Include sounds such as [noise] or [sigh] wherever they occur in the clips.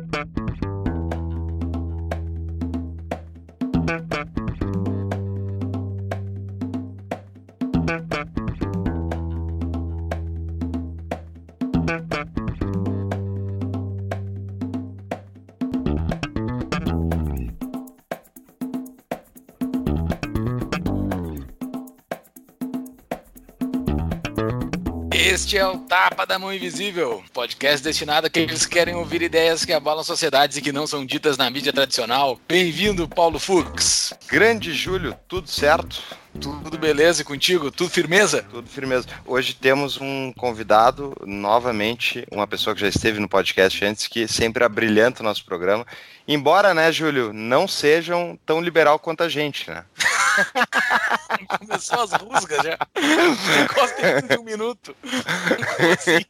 Música Este é o Tapa da Mão Invisível, podcast destinado a aqueles que querem ouvir ideias que abalam sociedades e que não são ditas na mídia tradicional. Bem-vindo, Paulo Fux. Grande Júlio, tudo certo? Tudo beleza e contigo? Tudo firmeza? Tudo firmeza. Hoje temos um convidado, novamente, uma pessoa que já esteve no podcast antes, que sempre abrilhanta o nosso programa. Embora, né, Júlio, não sejam tão liberal quanto a gente, né? [laughs] [laughs] Começou as rusgas já. Encosta em um minuto. Assim.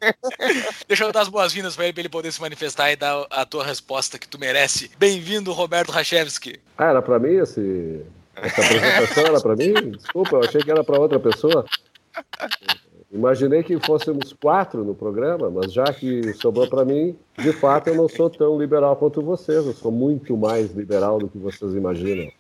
Deixa eu dar as boas-vindas para ele, ele poder se manifestar e dar a tua resposta que tu merece. Bem-vindo, Roberto Rachevski. Ah, era para mim esse, essa apresentação? Era para mim? Desculpa, eu achei que era para outra pessoa. Imaginei que fôssemos quatro no programa, mas já que sobrou para mim, de fato eu não sou tão liberal quanto vocês. Eu sou muito mais liberal do que vocês imaginam.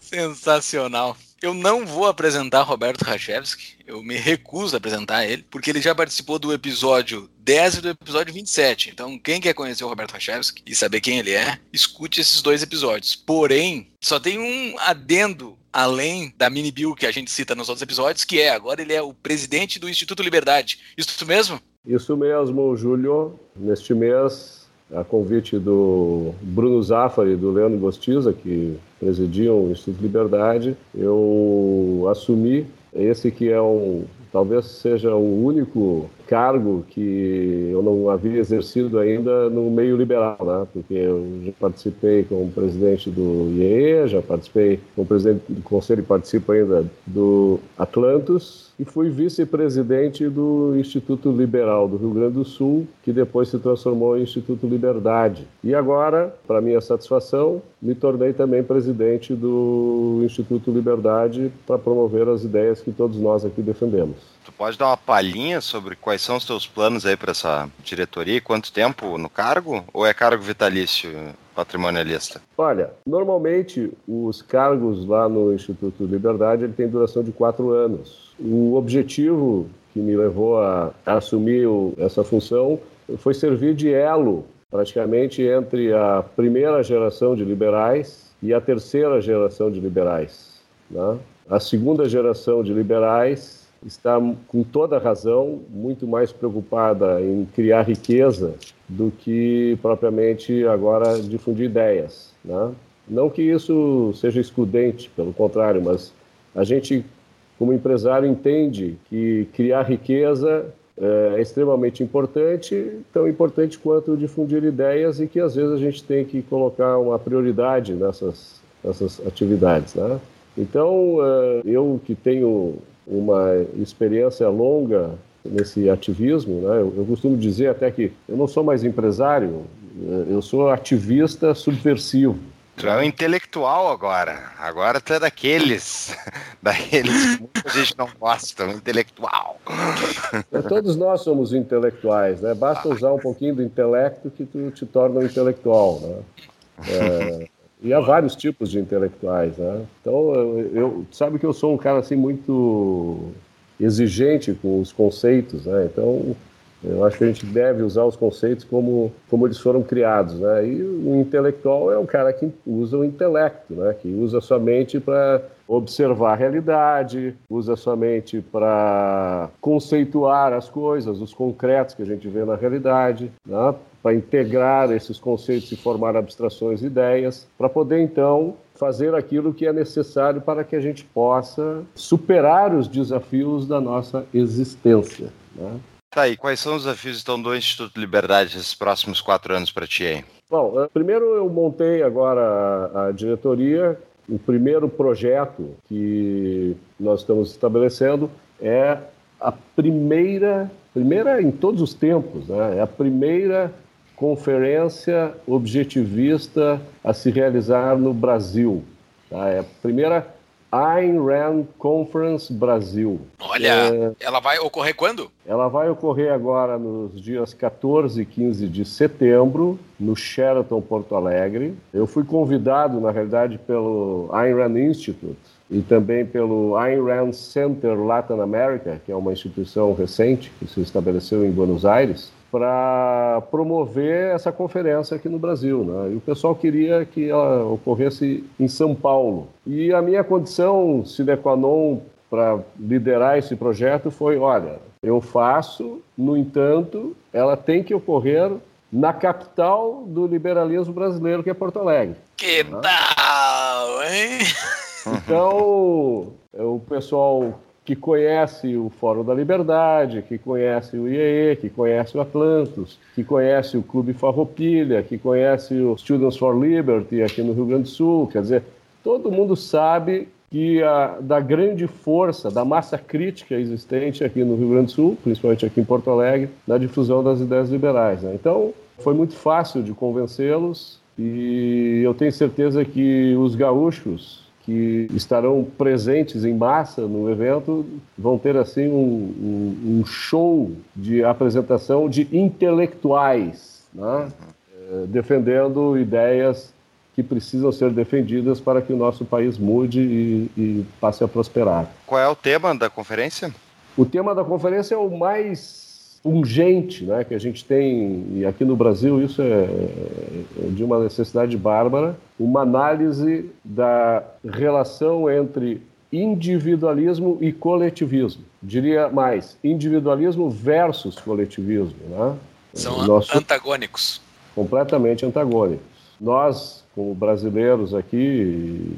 Sensacional. Eu não vou apresentar Roberto Rachevski, eu me recuso a apresentar ele, porque ele já participou do episódio 10 e do episódio 27. Então, quem quer conhecer o Roberto Rachevski e saber quem ele é, escute esses dois episódios. Porém, só tem um adendo além da mini bill que a gente cita nos outros episódios, que é agora ele é o presidente do Instituto Liberdade. Isso mesmo? Isso mesmo, Júlio. Neste mês a convite do Bruno Zafari e do Leandro Gostiza, que presidiam o Instituto Liberdade, eu assumi esse que é um, talvez seja o único cargo que eu não havia exercido ainda no meio liberal, né? porque eu já participei como presidente do IEE, já participei como presidente do conselho e participo ainda do Atlantos, e fui vice-presidente do Instituto Liberal do Rio Grande do Sul, que depois se transformou em Instituto Liberdade. E agora, para minha satisfação, me tornei também presidente do Instituto Liberdade para promover as ideias que todos nós aqui defendemos. Tu pode dar uma palhinha sobre quais são os teus planos aí para essa diretoria? Quanto tempo no cargo? Ou é cargo vitalício patrimonialista? Olha, normalmente os cargos lá no Instituto Liberdade ele tem duração de quatro anos. O objetivo que me levou a, assumir essa função foi servir de elo praticamente entre a primeira geração de liberais e a terceira geração de liberais. Né? A segunda geração de liberais está com toda razão muito mais preocupada em criar riqueza do que propriamente agora difundir ideias. Né? Não que isso seja excludente, pelo contrário, mas a gente, como empresário, entende que criar riqueza é, é extremamente importante, tão importante quanto difundir ideias e que às vezes a gente tem que colocar uma prioridade nessas, nessas atividades. Né? Então, é, eu que tenho uma experiência longa nesse ativismo, né? eu, eu, costumo dizer até que eu não sou mais empresário, eu sou ativista subversivo. Tu é um intelectual agora. Agora tu é daqueles, [laughs] daqueles que muita gente não gosta, um intelectual. É, todos nós somos intelectuais, né? Basta usar um pouquinho do intelecto que tu te torna um intelectual, né? É, [laughs] e há vários tipos de intelectuais, né? Então, eu, eu, sabe que eu sou um cara assim muito exigente com os conceitos, né? Então, eu acho que a gente deve usar os conceitos como, como eles foram criados, né? E o intelectual é um cara que usa o intelecto, né? Que usa sua mente para observar a realidade, usa sua mente para conceituar as coisas, os concretos que a gente vê na realidade, né? para integrar esses conceitos e formar abstrações e ideias, para poder então fazer aquilo que é necessário para que a gente possa superar os desafios da nossa existência. Né? Tá, e quais são os desafios então do Instituto Liberdade nesses próximos quatro anos para ti aí? Bom, eh, primeiro eu montei agora a, a diretoria. O primeiro projeto que nós estamos estabelecendo é a primeira, primeira em todos os tempos, né? é a primeira conferência objetivista a se realizar no Brasil. Tá? É a primeira Ayn Rand Conference Brasil. Olha, é, ela vai ocorrer quando? Ela vai ocorrer agora nos dias 14 e 15 de setembro, no Sheraton Porto Alegre. Eu fui convidado, na realidade, pelo Ayn Rand Institute e também pelo Ayn Rand Center Latin America, que é uma instituição recente que se estabeleceu em Buenos Aires, para promover essa conferência aqui no Brasil. Né? E o pessoal queria que ela ocorresse em São Paulo. E a minha condição sine qua non para liderar esse projeto foi: olha, eu faço, no entanto, ela tem que ocorrer na capital do liberalismo brasileiro, que é Porto Alegre. Que né? tal, hein? Então, [laughs] o pessoal que conhece o Fórum da Liberdade, que conhece o IEE, que conhece o Atlantos, que conhece o Clube Farroupilha, que conhece o Students for Liberty aqui no Rio Grande do Sul. Quer dizer, todo mundo sabe que a, da grande força, da massa crítica existente aqui no Rio Grande do Sul, principalmente aqui em Porto Alegre, na difusão das ideias liberais. Né? Então, foi muito fácil de convencê-los e eu tenho certeza que os gaúchos que estarão presentes em massa no evento vão ter assim um, um, um show de apresentação de intelectuais, né? é, defendendo ideias que precisam ser defendidas para que o nosso país mude e, e passe a prosperar. Qual é o tema da conferência? O tema da conferência é o mais urgente né, que a gente tem, e aqui no Brasil isso é, é de uma necessidade bárbara, uma análise da relação entre individualismo e coletivismo. Diria mais, individualismo versus coletivismo. Né? São Nosso... antagônicos. Completamente antagônicos. Nós, como brasileiros aqui,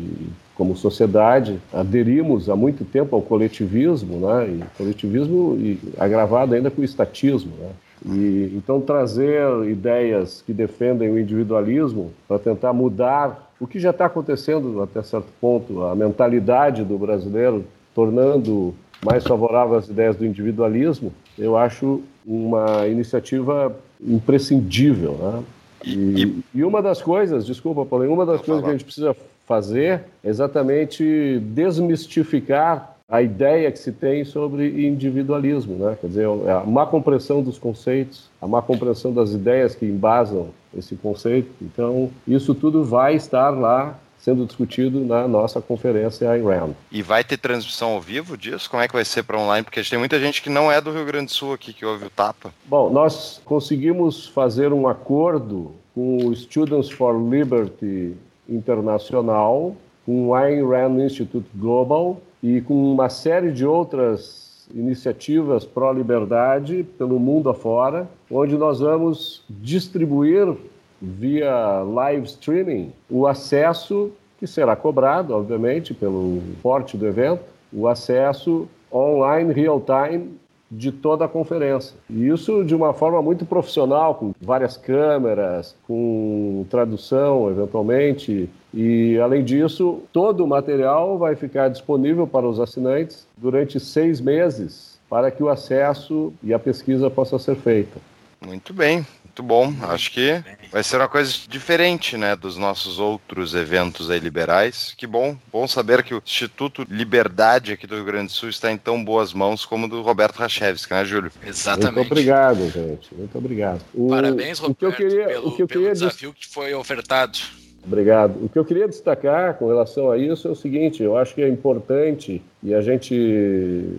como sociedade, aderimos há muito tempo ao coletivismo, né? E coletivismo e agravado ainda com o estatismo, né? E, então, trazer ideias que defendem o individualismo para tentar mudar o que já está acontecendo até certo ponto, a mentalidade do brasileiro, tornando mais favorável às ideias do individualismo, eu acho uma iniciativa imprescindível. Né? E, e, uma das coisas, desculpa, Paulinho, uma das coisas que a gente precisa fazer é exatamente desmistificar a ideia que se tem sobre individualismo, né? quer dizer, é a má compreensão dos conceitos, a má compreensão das ideias que embasam esse conceito. Então, isso tudo vai estar lá sendo discutido na nossa conferência IRAM. E vai ter transmissão ao vivo disso? Como é que vai ser para online? Porque tem muita gente que não é do Rio Grande do Sul aqui que ouve o Tapa. Bom, nós conseguimos fazer um acordo com o Students for Liberty internacional, com o Ayn Rand Institute Global e com uma série de outras iniciativas pró-liberdade pelo mundo afora, onde nós vamos distribuir via live streaming o acesso que será cobrado, obviamente, pelo porte do evento, o acesso online real time de toda a conferência. E isso de uma forma muito profissional, com várias câmeras, com tradução, eventualmente. E, além disso, todo o material vai ficar disponível para os assinantes durante seis meses para que o acesso e a pesquisa possa ser feita. Muito bem. Muito bom. Acho que vai ser uma coisa diferente, né, dos nossos outros eventos aí liberais. Que bom, bom saber que o Instituto Liberdade aqui do Rio Grande do Sul está em tão boas mãos como o do Roberto Rachevski, né, Júlio? Exatamente. Muito obrigado, gente. Muito obrigado. O, Parabéns, Roberto, o que eu queria, pelo, o que eu queria desafio que foi ofertado. Obrigado. O que eu queria destacar com relação a isso é o seguinte: eu acho que é importante e a gente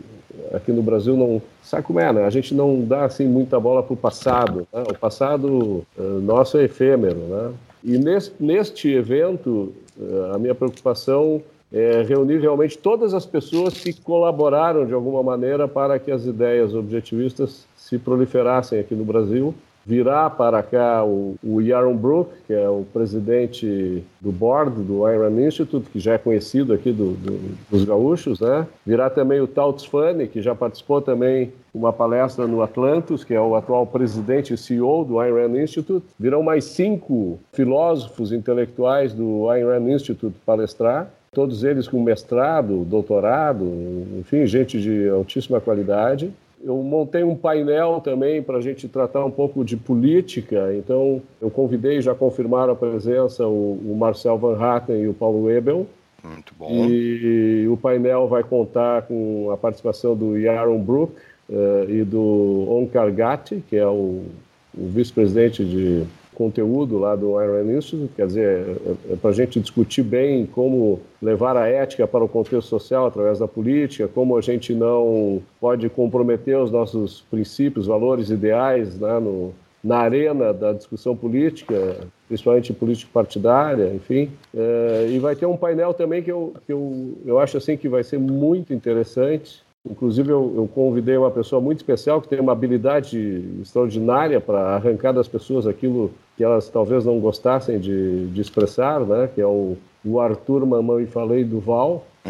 aqui no Brasil não sabe como é, né? A gente não dá assim muita bola para o passado. Né? O passado uh, nosso é efêmero, né? E neste, neste evento, uh, a minha preocupação é reunir realmente todas as pessoas que colaboraram de alguma maneira para que as ideias objetivistas se proliferassem aqui no Brasil virá para cá o, o Yaron Brook, que é o presidente do board do Iron Institute, que já é conhecido aqui do, do, dos gaúchos, né? Virá também o Tauts Fanny, que já participou também uma palestra no Atlantis, que é o atual presidente e CEO do Iron Institute. Virão mais cinco filósofos intelectuais do Iron Institute palestrar todos eles com mestrado, doutorado, enfim, gente de altíssima qualidade. Eu montei um painel também para a gente tratar um pouco de política, então eu convidei, já confirmaram a presença, o, o Marcel Van Hatten e o Paulo Ebel. Muito bom. E o painel vai contar com a participação do Yaron Brook uh, e do Onkar Gatti, que é o, o vice-presidente de conteúdo lá do Iron Institute, quer dizer, é, é para a gente discutir bem como levar a ética para o contexto social através da política, como a gente não pode comprometer os nossos princípios, valores, ideais né, no, na arena da discussão política, principalmente político-partidária, enfim. É, e vai ter um painel também que, eu, que eu, eu acho assim que vai ser muito interessante, Inclusive, eu, eu, convidei uma pessoa muito especial que tem uma habilidade extraordinária para arrancar das pessoas aquilo que elas talvez não gostassem de, de expressar, né? que é o, o Arthur Mamãe Falei Duval. [laughs]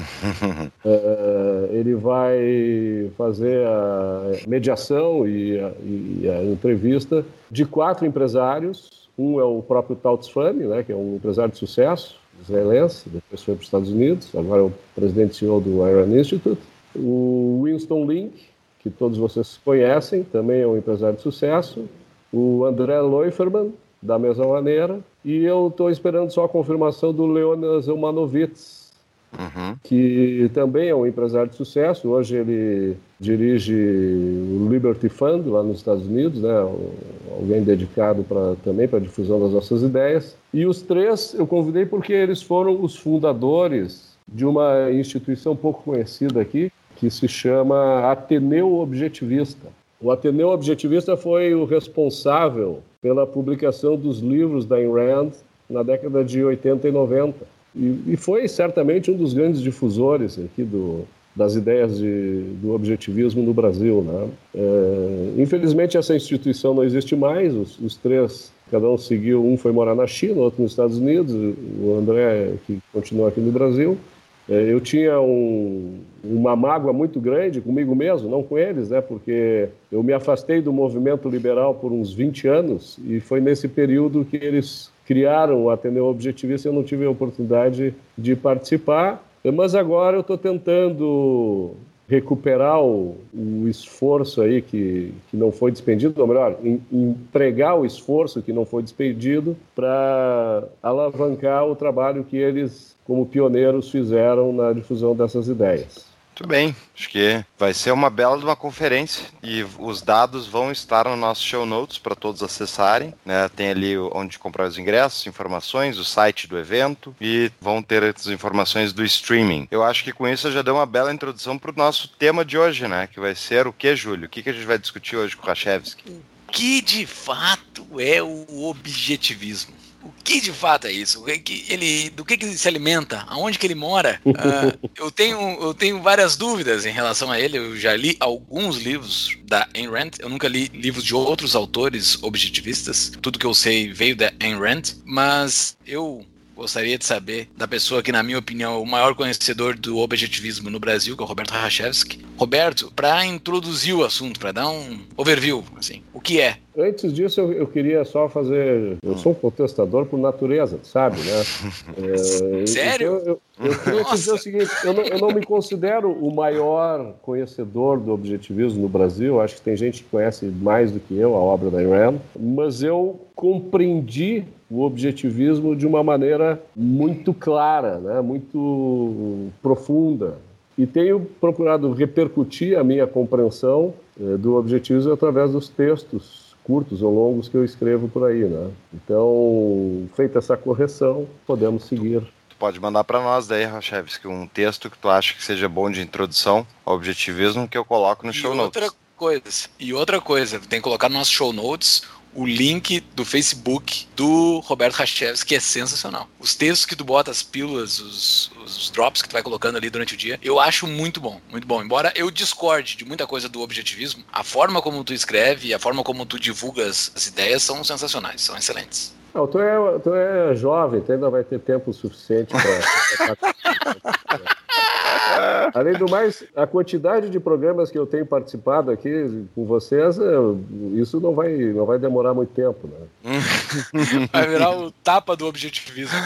é, ele vai fazer a mediação e a, e a, entrevista de quatro empresários. Um é o próprio Tauts Fami, né? que é um empresário de sucesso israelense, depois foi para os Estados Unidos, agora é o presidente e CEO do Iron Institute o Winston Link, que todos vocês conhecem, também é um empresário de sucesso, o André Leuferman, da mesma maneira, e eu estou esperando só a confirmação do Leonas Umanovitz, uhum. que também é um empresário de sucesso. Hoje ele dirige o Liberty Fund lá nos Estados Unidos, né? alguém dedicado pra, também para a difusão das nossas ideias. E os três eu convidei porque eles foram os fundadores de uma instituição pouco conhecida aqui, que se chama Ateneu Objetivista. O Ateneu Objetivista foi o responsável pela publicação dos livros da Ayn Rand na década de 80 e 90. E, e foi certamente um dos grandes difusores aqui do, das ideias de, do objetivismo no Brasil. Né? É, infelizmente, essa instituição não existe mais. Os, os, três, cada um seguiu, um foi morar na China, outro nos Estados Unidos, o André, que continua aqui no Brasil. É, eu tinha um, uma mágoa muito grande comigo mesmo, não com eles, né? Porque eu me afastei do movimento liberal por uns 20 anos e foi nesse período que eles criaram o Ateneu Objetivista eu não tive a oportunidade de participar. Mas agora eu estou tentando recuperar o, o, esforço aí que, que não foi despendido, ou melhor, em, empregar o esforço que não foi despendido para alavancar o trabalho que eles como pioneiros fizeram na difusão dessas ideias. Muito bem, acho que vai ser uma bela de uma conferência e os dados vão estar no nosso show notes para todos acessarem. Né? Tem ali onde comprar os ingressos, informações, o site do evento e vão ter as informações do streaming. Eu acho que com isso eu já dei uma bela introdução para o nosso tema de hoje, né? Que vai ser o que, Júlio? O que, que a gente vai discutir hoje com o Rachevski? O que de fato é o objetivismo? O que de fato é isso? Ele, do que, que ele se alimenta? Aonde que ele mora? Uh, [laughs] eu, tenho, eu tenho várias dúvidas em relação a ele. Eu já li alguns livros da Ayn Rand. Eu nunca li livros de outros autores objetivistas. Tudo que eu sei veio da Ayn Rand. Mas eu gostaria de saber da pessoa que, na minha opinião, é o maior conhecedor do objetivismo no Brasil, que é o Roberto Rachevski. Roberto, para introduzir o assunto, para dar um overview, assim, o que é? Antes disso, eu, eu, queria só fazer. Eu sou um contestador por natureza, sabe, né? [laughs] É, Sério? Então, eu, eu, queria dizer o seguinte: eu não, eu não, me considero o maior conhecedor do objetivismo no Brasil. Acho que tem gente que conhece mais do que eu a obra da Iran, mas eu compreendi o objetivismo de uma maneira muito clara, né? muito profunda. E tenho procurado repercutir a minha compreensão eh, do objetivismo através dos textos curtos ou longos que eu escrevo por aí. Né? Então, feita essa correção, podemos seguir. Tu pode mandar para nós daí, Rachevski, um texto que tu acha que seja bom de introdução ao objetivismo que eu coloco no e show outra notes. Coisa, e outra coisa, tem que colocar no nosso show notes o link do Facebook do Roberto Rachevski, que é sensacional. Os textos que tu bota, as pílulas, os, os, drops que tu vai colocando ali durante o dia, eu acho muito bom, muito bom. Embora eu discorde de muita coisa do objetivismo, a forma como tu escreve e a forma como tu divulgas as ideias são sensacionais, são excelentes. Não, tu é, tu é jovem, tu ainda vai ter tempo suficiente para. [laughs] Além do mais, a quantidade de programas que eu tenho participado aqui com vocês, isso não vai, não vai demorar muito tempo. Né? [laughs] Vai virar o tapa do objetivismo. [laughs]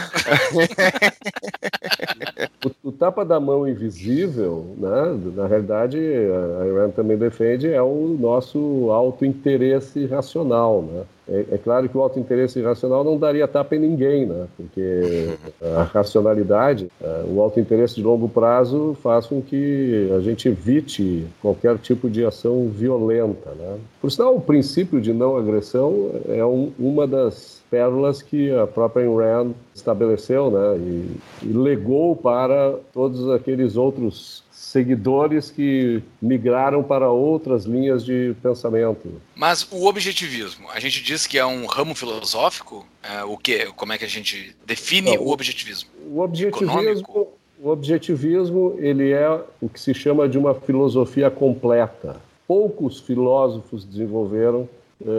o, o tapa da mão invisível, né, na realidade, a Iran também defende, é o nosso auto-interesse racional. Né? É, é, claro que o auto-interesse racional não daria tapa em ninguém, né? porque [laughs] a racionalidade, é, o auto-interesse de longo prazo faz com que a gente evite qualquer tipo de ação violenta. Né? Por sinal, o princípio de não agressão é um, uma das pérolas que a própria Ayn Rand estabeleceu né? e, e legou para todos aqueles outros seguidores que migraram para outras linhas de pensamento. Mas o objetivismo, a gente diz que é um ramo filosófico? É, o que? Como é que a gente define Não, o objetivismo? O objetivismo, Econômico? o objetivismo, ele é o que se chama de uma filosofia completa. Poucos filósofos desenvolveram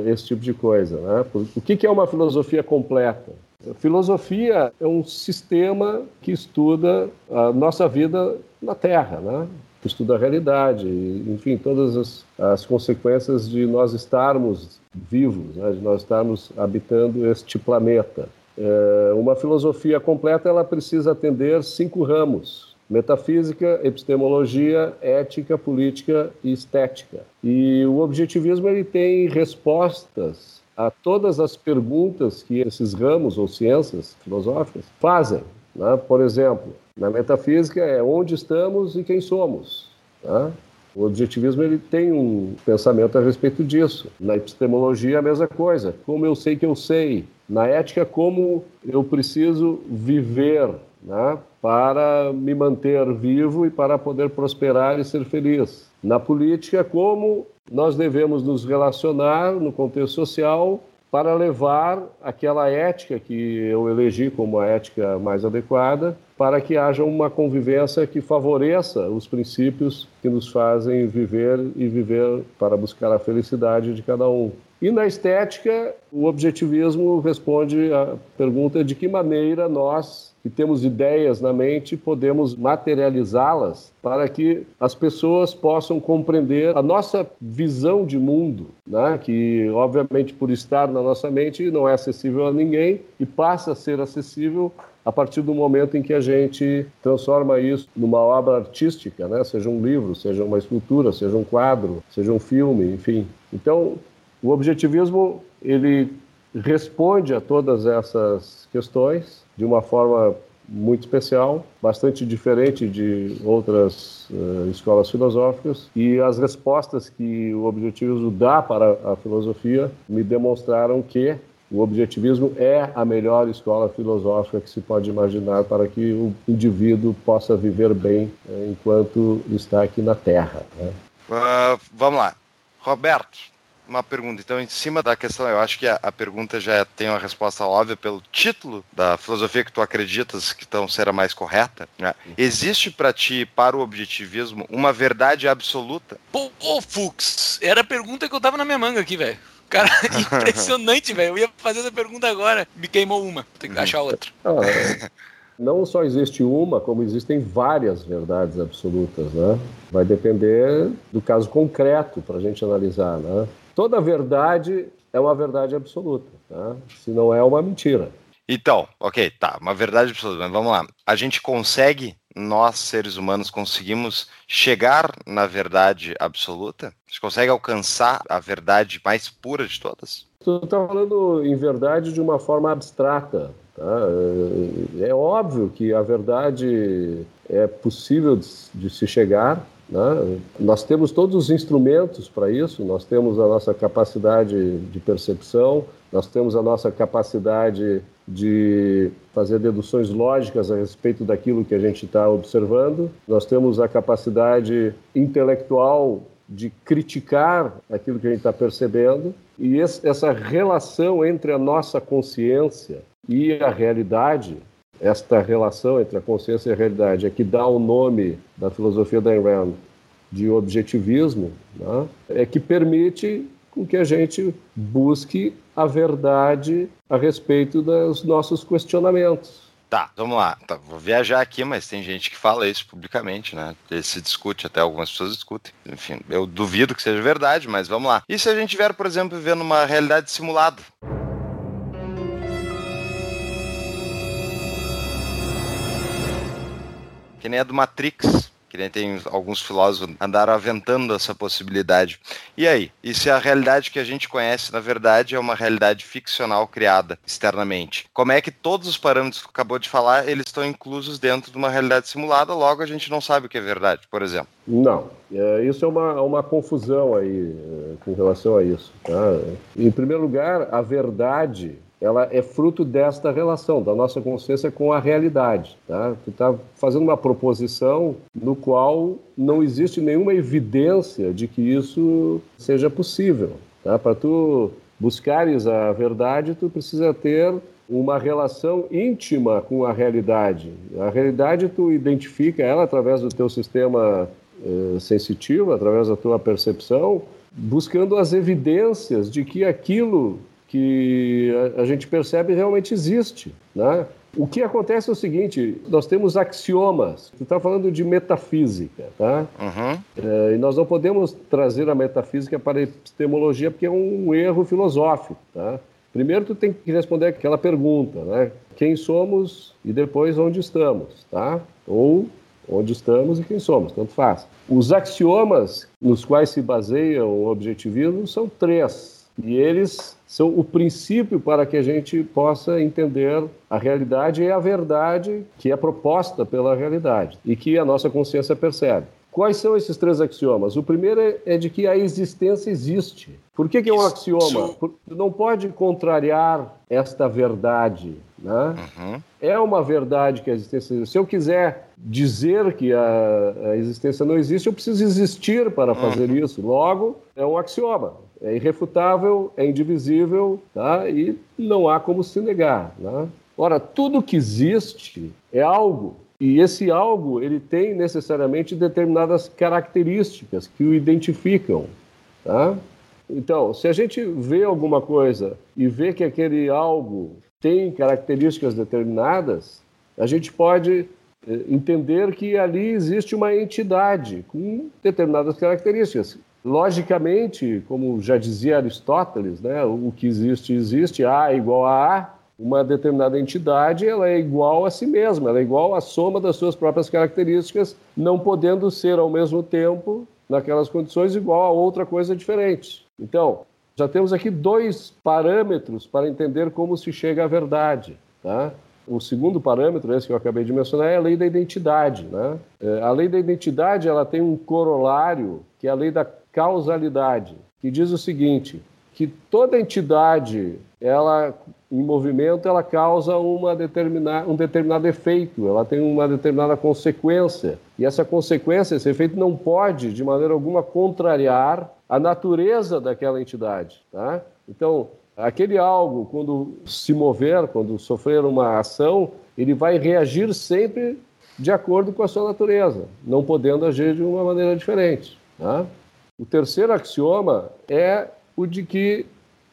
esse tipo de coisa. Né? O que, é uma filosofia completa? Filosofia é um sistema que estuda a nossa vida na Terra, né? que estuda a realidade, enfim, todas as, as consequências de nós estarmos vivos, né? de nós estarmos habitando este planeta. É, uma filosofia completa ela precisa atender cinco ramos: metafísica, epistemologia, ética, política e estética. E o objetivismo ele tem respostas a todas as perguntas que esses ramos ou ciências filosóficas fazem. Né? Por exemplo, na metafísica é onde estamos e quem somos. Né? O objetivismo ele tem um pensamento a respeito disso. Na epistemologia, a mesma coisa. Como eu sei que eu sei. Na ética, como eu preciso viver né? Para me manter vivo e para poder prosperar e ser feliz. Na política, como nós devemos nos relacionar no contexto social para levar aquela ética que eu elegi como a ética mais adequada, para que haja uma convivência que favoreça os princípios que nos fazem viver e viver para buscar a felicidade de cada um. E na estética, o objetivismo responde à pergunta de que maneira nós que temos ideias na mente, podemos materializá-las para que as pessoas possam compreender a nossa visão de mundo, né? que, obviamente, por estar na nossa mente, não é acessível a ninguém e passa a ser acessível a partir do momento em que a gente transforma isso numa obra artística, né? seja um livro, seja uma escultura, seja um quadro, seja um filme, enfim. Então, o objetivismo ele responde a todas essas questões de uma forma muito especial, bastante diferente de outras uh, escolas filosóficas, e as respostas que o objetivismo dá para a filosofia me demonstraram que o objetivismo é a melhor escola filosófica que se pode imaginar para que o indivíduo possa viver bem uh, enquanto está aqui na Terra. Né? Uh, vamos lá. Roberto, uma pergunta. Então, em cima da questão, eu acho que a, a, pergunta já tem uma resposta óbvia pelo título da filosofia que tu acreditas que então será mais correta. Né? Existe para ti, para o objetivismo, uma verdade absoluta? Pô, ô, Fux, era a pergunta que eu tava na minha manga aqui, velho. Cara, [laughs] impressionante, velho. Eu ia fazer essa pergunta agora. Me queimou uma. Tem que achar outra. Ah, não só existe uma, como existem várias verdades absolutas, né? Vai depender do caso concreto para a gente analisar, né? Toda verdade é uma verdade absoluta, tá? se não é uma mentira. Então, ok, tá, uma verdade absoluta, mas vamos lá. A gente consegue, nós seres humanos, conseguimos chegar na verdade absoluta? A gente consegue alcançar a verdade mais pura de todas? Tu está falando em verdade de uma forma abstrata. Tá? É, é óbvio que a verdade é possível de se chegar, né? Nós temos todos os instrumentos para isso, nós temos a nossa capacidade de percepção, nós temos a nossa capacidade de fazer deduções lógicas a respeito daquilo que a gente está observando, nós temos a capacidade intelectual de criticar aquilo que a gente está percebendo, e essa relação entre a nossa consciência e a realidade esta relação entre a consciência e a realidade é que dá o nome da filosofia da Rand de objetivismo, né? é que permite com que a gente busque a verdade a respeito dos nossos questionamentos. Tá, vamos lá. Tá, vou viajar aqui, mas tem gente que fala isso publicamente, né? Se discute, até algumas pessoas discutem. Enfim, eu duvido que seja verdade, mas vamos lá. E se a gente tiver, por exemplo, vivendo uma realidade simulada? Que nem a do Matrix, que nem tem alguns filósofos andaram aventando essa possibilidade. E aí? E se a realidade que a gente conhece, na verdade, é uma realidade ficcional criada externamente? Como é que todos os parâmetros que acabou de falar, eles estão inclusos dentro de uma realidade simulada, logo a gente não sabe o que é verdade, por exemplo? Não. É, isso é uma, uma confusão aí é, com relação a isso. Tá? Em primeiro lugar, a verdade ela é fruto desta relação, da nossa consciência com a realidade. Tá? Tu está fazendo uma proposição no qual não existe nenhuma evidência de que isso seja possível. Tá? Para tu buscares a verdade, tu precisa ter uma relação íntima com a realidade. A realidade tu identifica ela através do teu sistema eh, sensitivo, através da tua percepção, buscando as evidências de que aquilo que a, a gente percebe realmente existe. Né? O que acontece é o seguinte: nós temos axiomas. Você está falando de metafísica, tá? Uhum. É, e nós não podemos trazer a metafísica para a epistemologia porque é um erro filosófico, tá? Primeiro, tu tem que responder aquela pergunta, né? Quem somos e depois onde estamos, tá? Ou onde estamos e quem somos, tanto faz. Os axiomas nos quais se baseia o objetivismo são três, e eles são o princípio para que a gente possa entender a realidade e a verdade que é proposta pela realidade e que a nossa consciência percebe. Quais são esses três axiomas? O primeiro é, de que a existência existe. Por que, que é um axioma? Porque não pode contrariar esta verdade. Né? Uhum. É uma verdade que a existência existe. Se eu quiser dizer que a, a existência não existe, eu preciso existir para fazer uhum. isso. Logo, é um axioma é irrefutável, é indivisível, tá? e não há como se negar. Né? Ora, tudo que existe é algo, e esse algo ele tem necessariamente determinadas características que o identificam. Tá? Então, se a gente vê alguma coisa e vê que aquele algo tem características determinadas, a gente pode eh, entender que ali existe uma entidade com determinadas características. Logicamente, como já dizia Aristóteles, né, o que existe, existe, A é igual a A, uma determinada entidade ela é igual a si mesma, ela é igual à soma das suas próprias características, não podendo ser ao mesmo tempo, naquelas condições, igual a outra coisa diferente. Então, já temos aqui dois parâmetros para entender como se chega à verdade. Tá? O segundo parâmetro, esse que eu acabei de mencionar, é a lei da identidade. Né? É, a lei da identidade ela tem um corolário, que é a lei da causalidade, que diz o seguinte, que toda entidade, ela em movimento, ela causa uma determinada, um determinado efeito, ela tem uma determinada consequência. E essa consequência, esse efeito, não pode, de maneira alguma, contrariar a natureza daquela entidade. Tá? Então, aquele algo, quando se mover, quando sofrer uma ação, ele vai reagir sempre de acordo com a sua natureza, não podendo agir de uma maneira diferente. Tá? O terceiro axioma é o de que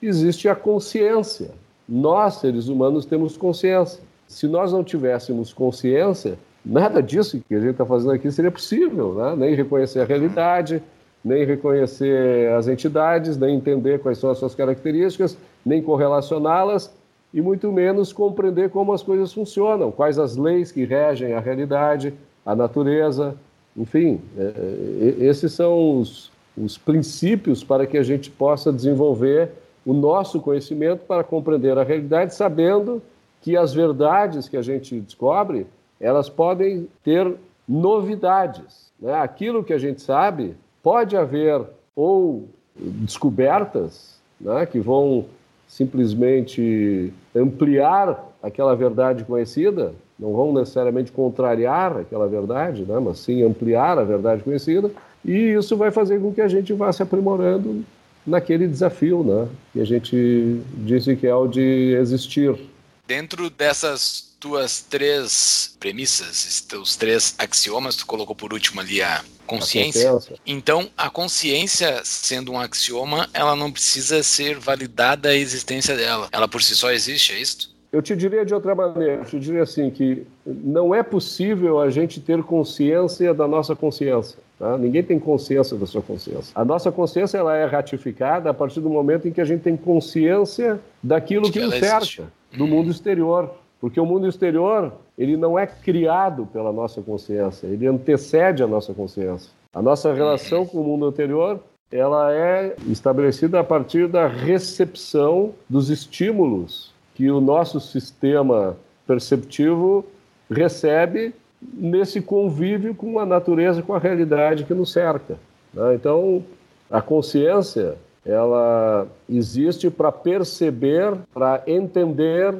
existe a consciência. Nós, seres humanos, temos consciência. Se nós não tivéssemos consciência, nada disso que a gente está fazendo aqui seria possível, né? nem reconhecer a realidade, nem reconhecer as entidades, nem entender quais são as suas características, nem correlacioná-las e muito menos compreender como as coisas funcionam, quais as leis que regem a realidade, a natureza, enfim, é, é, esses são os, os princípios para que a gente possa desenvolver o nosso conhecimento para compreender a realidade, sabendo que as verdades que a gente descobre, elas podem ter novidades. Né? Aquilo que a gente sabe, pode haver ou descobertas né, que vão simplesmente ampliar aquela verdade conhecida, não vão necessariamente contrariar aquela verdade, né, mas sim ampliar a verdade conhecida, e isso vai fazer com que a gente vá se aprimorando naquele desafio, né? Que a gente disse que é o de existir. Dentro dessas tuas três premissas, teus três axiomas, tu colocou por último ali a consciência. a consciência. Então, a consciência, sendo um axioma, ela não precisa ser validada a existência dela. Ela por si só existe, é isso? Eu te diria de outra maneira, eu te diria assim, que não é possível a gente ter consciência da nossa consciência. Tá? Ninguém tem consciência da sua consciência. A nossa consciência ela é ratificada a partir do momento em que a gente tem consciência daquilo que, que nos cerca, do mundo exterior. Porque o mundo exterior, ele não é criado pela nossa consciência, ele antecede a nossa consciência. A nossa relação com o mundo anterior, ela é estabelecida a partir da recepção dos estímulos que o nosso sistema perceptivo recebe nesse convívio com a natureza, com a realidade que nos cerca. Né? Então, a consciência ela existe para perceber, para entender,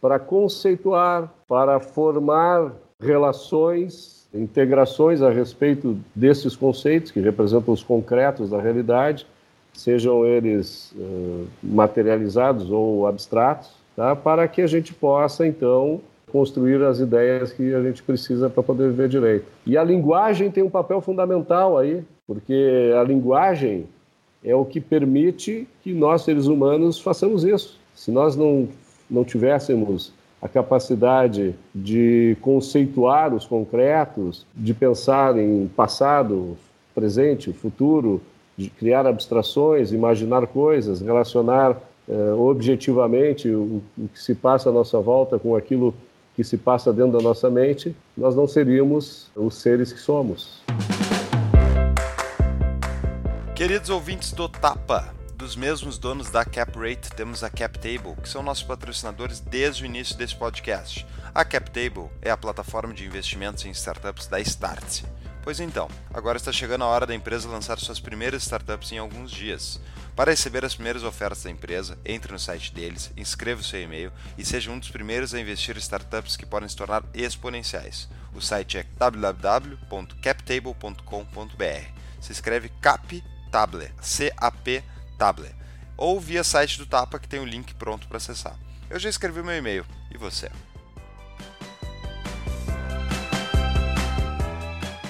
para conceituar, para formar relações, integrações a respeito desses conceitos que representam os concretos da realidade, sejam eles uh, materializados ou abstratos, tá? para que a gente possa então construir as ideias que a gente precisa para poder viver direito. E a linguagem tem um papel fundamental aí, porque a linguagem é o que permite que nós, seres humanos, façamos isso. Se nós não, não tivéssemos a capacidade de conceituar os concretos, de pensar em passado, presente, futuro, de criar abstrações, imaginar coisas, relacionar eh, objetivamente o, o, que se passa à nossa volta com aquilo que se passa dentro da nossa mente, nós não seríamos os seres que somos. Queridos ouvintes do Tapa, dos mesmos donos da CapRate, temos a CapTable, que são nossos patrocinadores desde o início desse podcast. A CapTable é a plataforma de investimentos em startups da Startse. Pois então, agora está chegando a hora da empresa lançar suas primeiras startups em alguns dias. Para receber as primeiras ofertas da empresa, entre no site deles, inscreva o seu e-mail e seja um dos primeiros a investir em startups que podem se tornar exponenciais. O site é www.captable.com.br. Se escreve CAP Table, C-A-P Table, ou via site do Tapa que tem o link pronto para acessar. Eu já escrevi meu e-mail, e você?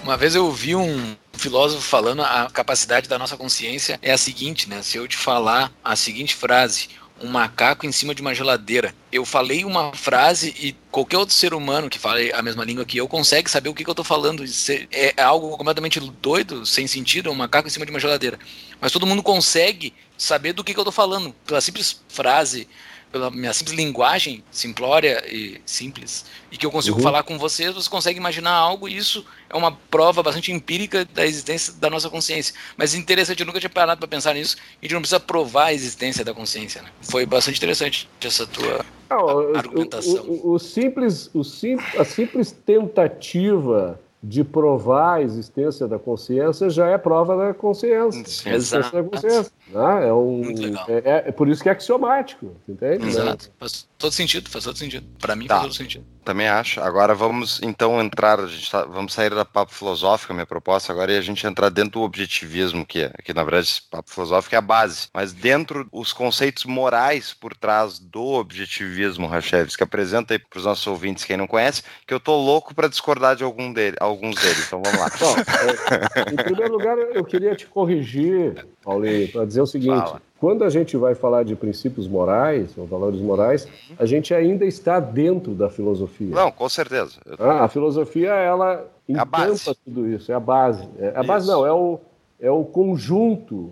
Uma vez eu ouvi um filósofo falando a capacidade da nossa consciência é a seguinte, né? Se eu te falar a seguinte frase, um macaco em cima de uma geladeira. Eu falei uma frase e qualquer outro ser humano que fale a mesma língua que eu consegue saber o que, que eu estou falando. É, é algo completamente doido, sem sentido, um macaco em cima de uma geladeira. Mas todo mundo consegue saber do que, que eu estou falando. Pela simples frase, pela minha simples linguagem simplória e simples, e que eu consigo uhum. falar com vocês, você consegue imaginar algo, e isso é uma prova bastante empírica da existência da nossa consciência. Mas interessante, eu nunca tinha parado para pensar nisso, e a gente não precisa provar a existência da consciência. Né? Foi bastante interessante essa tua não, argumentação. O, o, o simples, o sim, a simples tentativa de provar a existência da consciência já é prova da consciência. Exato. Da consciência, né? é, um, é, é, por isso que é axiomático, entende? Exato. Faz todo sentido, faz todo sentido. Para mim tá. faz todo sentido. Também acho. Agora vamos então entrar, a gente tá, vamos sair da papo filosófica, minha proposta agora, e a gente entrar dentro do objetivismo, que, é, que na verdade papo filosófico é a base, mas dentro os conceitos morais por trás do objetivismo, Rachevs, que apresenta aí para os nossos ouvintes, quem não conhece, que eu tô louco para discordar de algum dele, alguns deles, então vamos lá. Bom, é, em primeiro lugar, eu queria te corrigir, Paulinho, para dizer o seguinte, Fala. Quando a gente vai falar de princípios morais, ou valores morais, a gente ainda está dentro da filosofia. Não, com certeza. Ah, a filosofia, ela encanta é tudo isso, é a base. É, a base não, é o, é o conjunto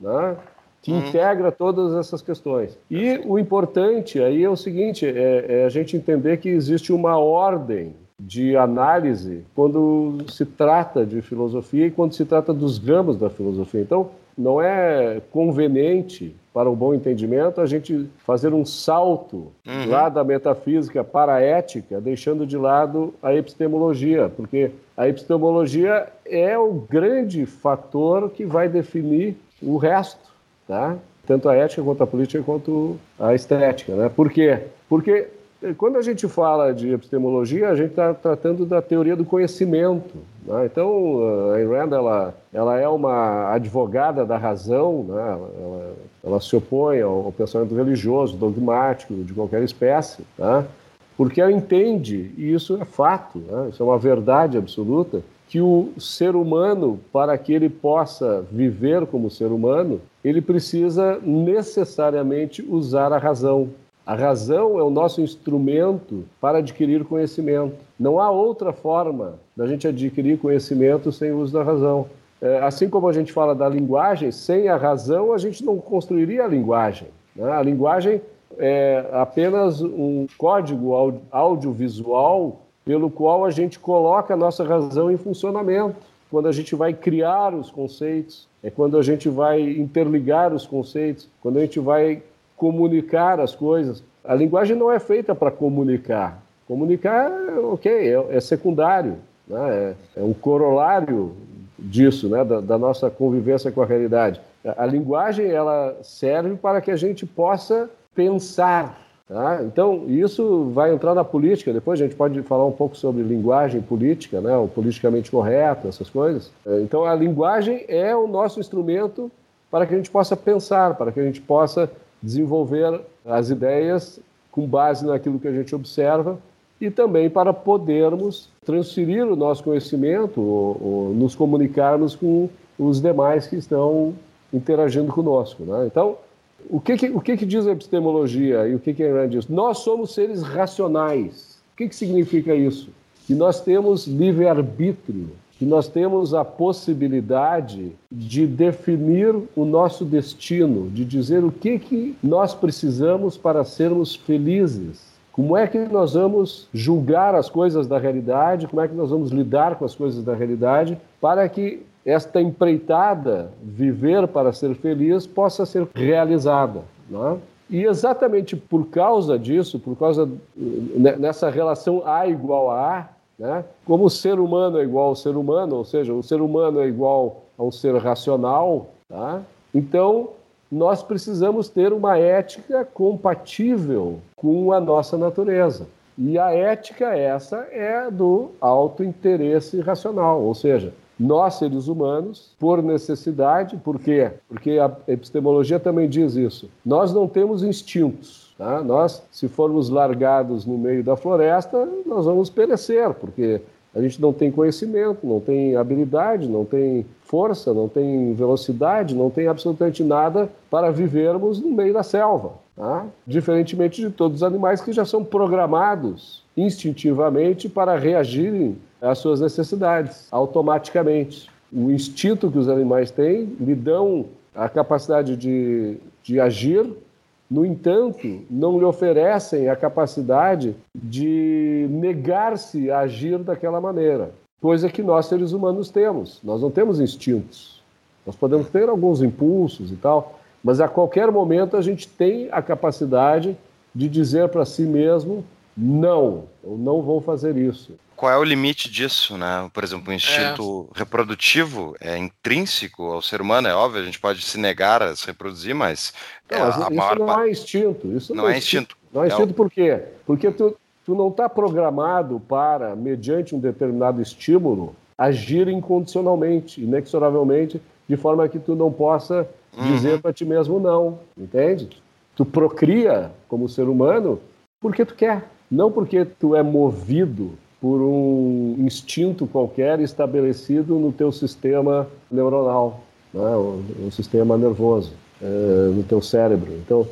né, que hum. integra todas essas questões. E o importante aí é o seguinte, é, é a gente entender que existe uma ordem de análise quando se trata de filosofia e quando se trata dos ramos da filosofia. Então, não é conveniente para o bom entendimento a gente fazer um salto uhum. lá da metafísica para a ética, deixando de lado a epistemologia, porque a epistemologia é o grande fator que vai definir o resto, tá? Tanto a ética quanto a política quanto a estética, né? Por quê? Porque quando a gente fala de epistemologia, a gente está tratando da teoria do conhecimento. Né? Então, a Ayn Rand ela, ela é uma advogada da razão, né? ela, ela, se opõe ao pensamento religioso, dogmático, de qualquer espécie, né? porque ela entende, e isso é fato, né? isso é uma verdade absoluta, que o ser humano, para que ele possa viver como ser humano, ele precisa necessariamente usar a razão. A razão é o nosso instrumento para adquirir conhecimento. Não há outra forma da gente adquirir conhecimento sem o uso da razão. É, assim como a gente fala da linguagem, sem a razão a gente não construiria a linguagem. Né? A linguagem é apenas um código audiovisual pelo qual a gente coloca a nossa razão em funcionamento. Quando a gente vai criar os conceitos, é quando a gente vai interligar os conceitos, quando a gente vai comunicar as coisas. A linguagem não é feita para comunicar. Comunicar, ok, é, é secundário, né? é, é, um corolário disso, né? da, da nossa convivência com a realidade. A linguagem ela serve para que a gente possa pensar. Tá? Então, isso vai entrar na política. Depois a gente pode falar um pouco sobre linguagem política, né? o politicamente correto, essas coisas. Então, a linguagem é o nosso instrumento para que a gente possa pensar, para que a gente possa desenvolver as ideias com base naquilo que a gente observa e também para podermos transferir o nosso conhecimento ou, ou nos comunicarmos com os demais que estão interagindo conosco. Né? Então, o que, que o que, que, diz a epistemologia e o que, que a diz? Nós somos seres racionais. O que, que significa isso? Que nós temos livre-arbítrio, que nós temos a possibilidade de definir o nosso destino, de dizer o que, que nós precisamos para sermos felizes. Como é que nós vamos julgar as coisas da realidade? Como é que nós vamos lidar com as coisas da realidade para que esta empreitada, viver para ser feliz, possa ser realizada. Não é? E exatamente por causa disso, por causa né, nessa relação A igual a A, né, como o ser humano é igual ao ser humano, ou seja, o ser humano é igual a um ser racional, tá? então nós precisamos ter uma ética compatível com a nossa natureza. E a ética essa é do autointeresse racional, ou seja, nós, seres humanos, por necessidade, por quê? Porque a epistemologia também diz isso. Nós não temos instintos. Tá? Nós, se formos largados no meio da floresta, nós vamos perecer, porque a gente não tem conhecimento, não tem habilidade, não tem força, não tem velocidade, não tem absolutamente nada para vivermos no meio da selva. Tá? Diferentemente de todos os animais que já são programados instintivamente para reagirem às suas necessidades automaticamente. O instinto que os animais têm lhe dão a capacidade de, de agir, no entanto, não lhe oferecem a capacidade de negar-se a agir daquela maneira, coisa que nós seres humanos temos. Nós não temos instintos. Nós podemos ter alguns impulsos e tal, mas a qualquer momento a gente tem a capacidade de dizer para si mesmo: não, eu não vou fazer isso qual é o limite disso, né? Por exemplo, o instinto é. reprodutivo é intrínseco ao ser humano, é óbvio, a gente pode se negar a se reproduzir, mas. Não, é, isso maior... não é instinto. Isso não, não é instinto. Não é instinto por quê? Porque tu, tu não está programado para, mediante um determinado estímulo, agir incondicionalmente, inexoravelmente, de forma que tu não possa uhum. dizer para ti mesmo não, entende? Tu procria como ser humano porque tu quer, não porque tu é movido por um instinto qualquer estabelecido no teu sistema neuronal, né? o, o sistema nervoso, é, no teu cérebro. Então,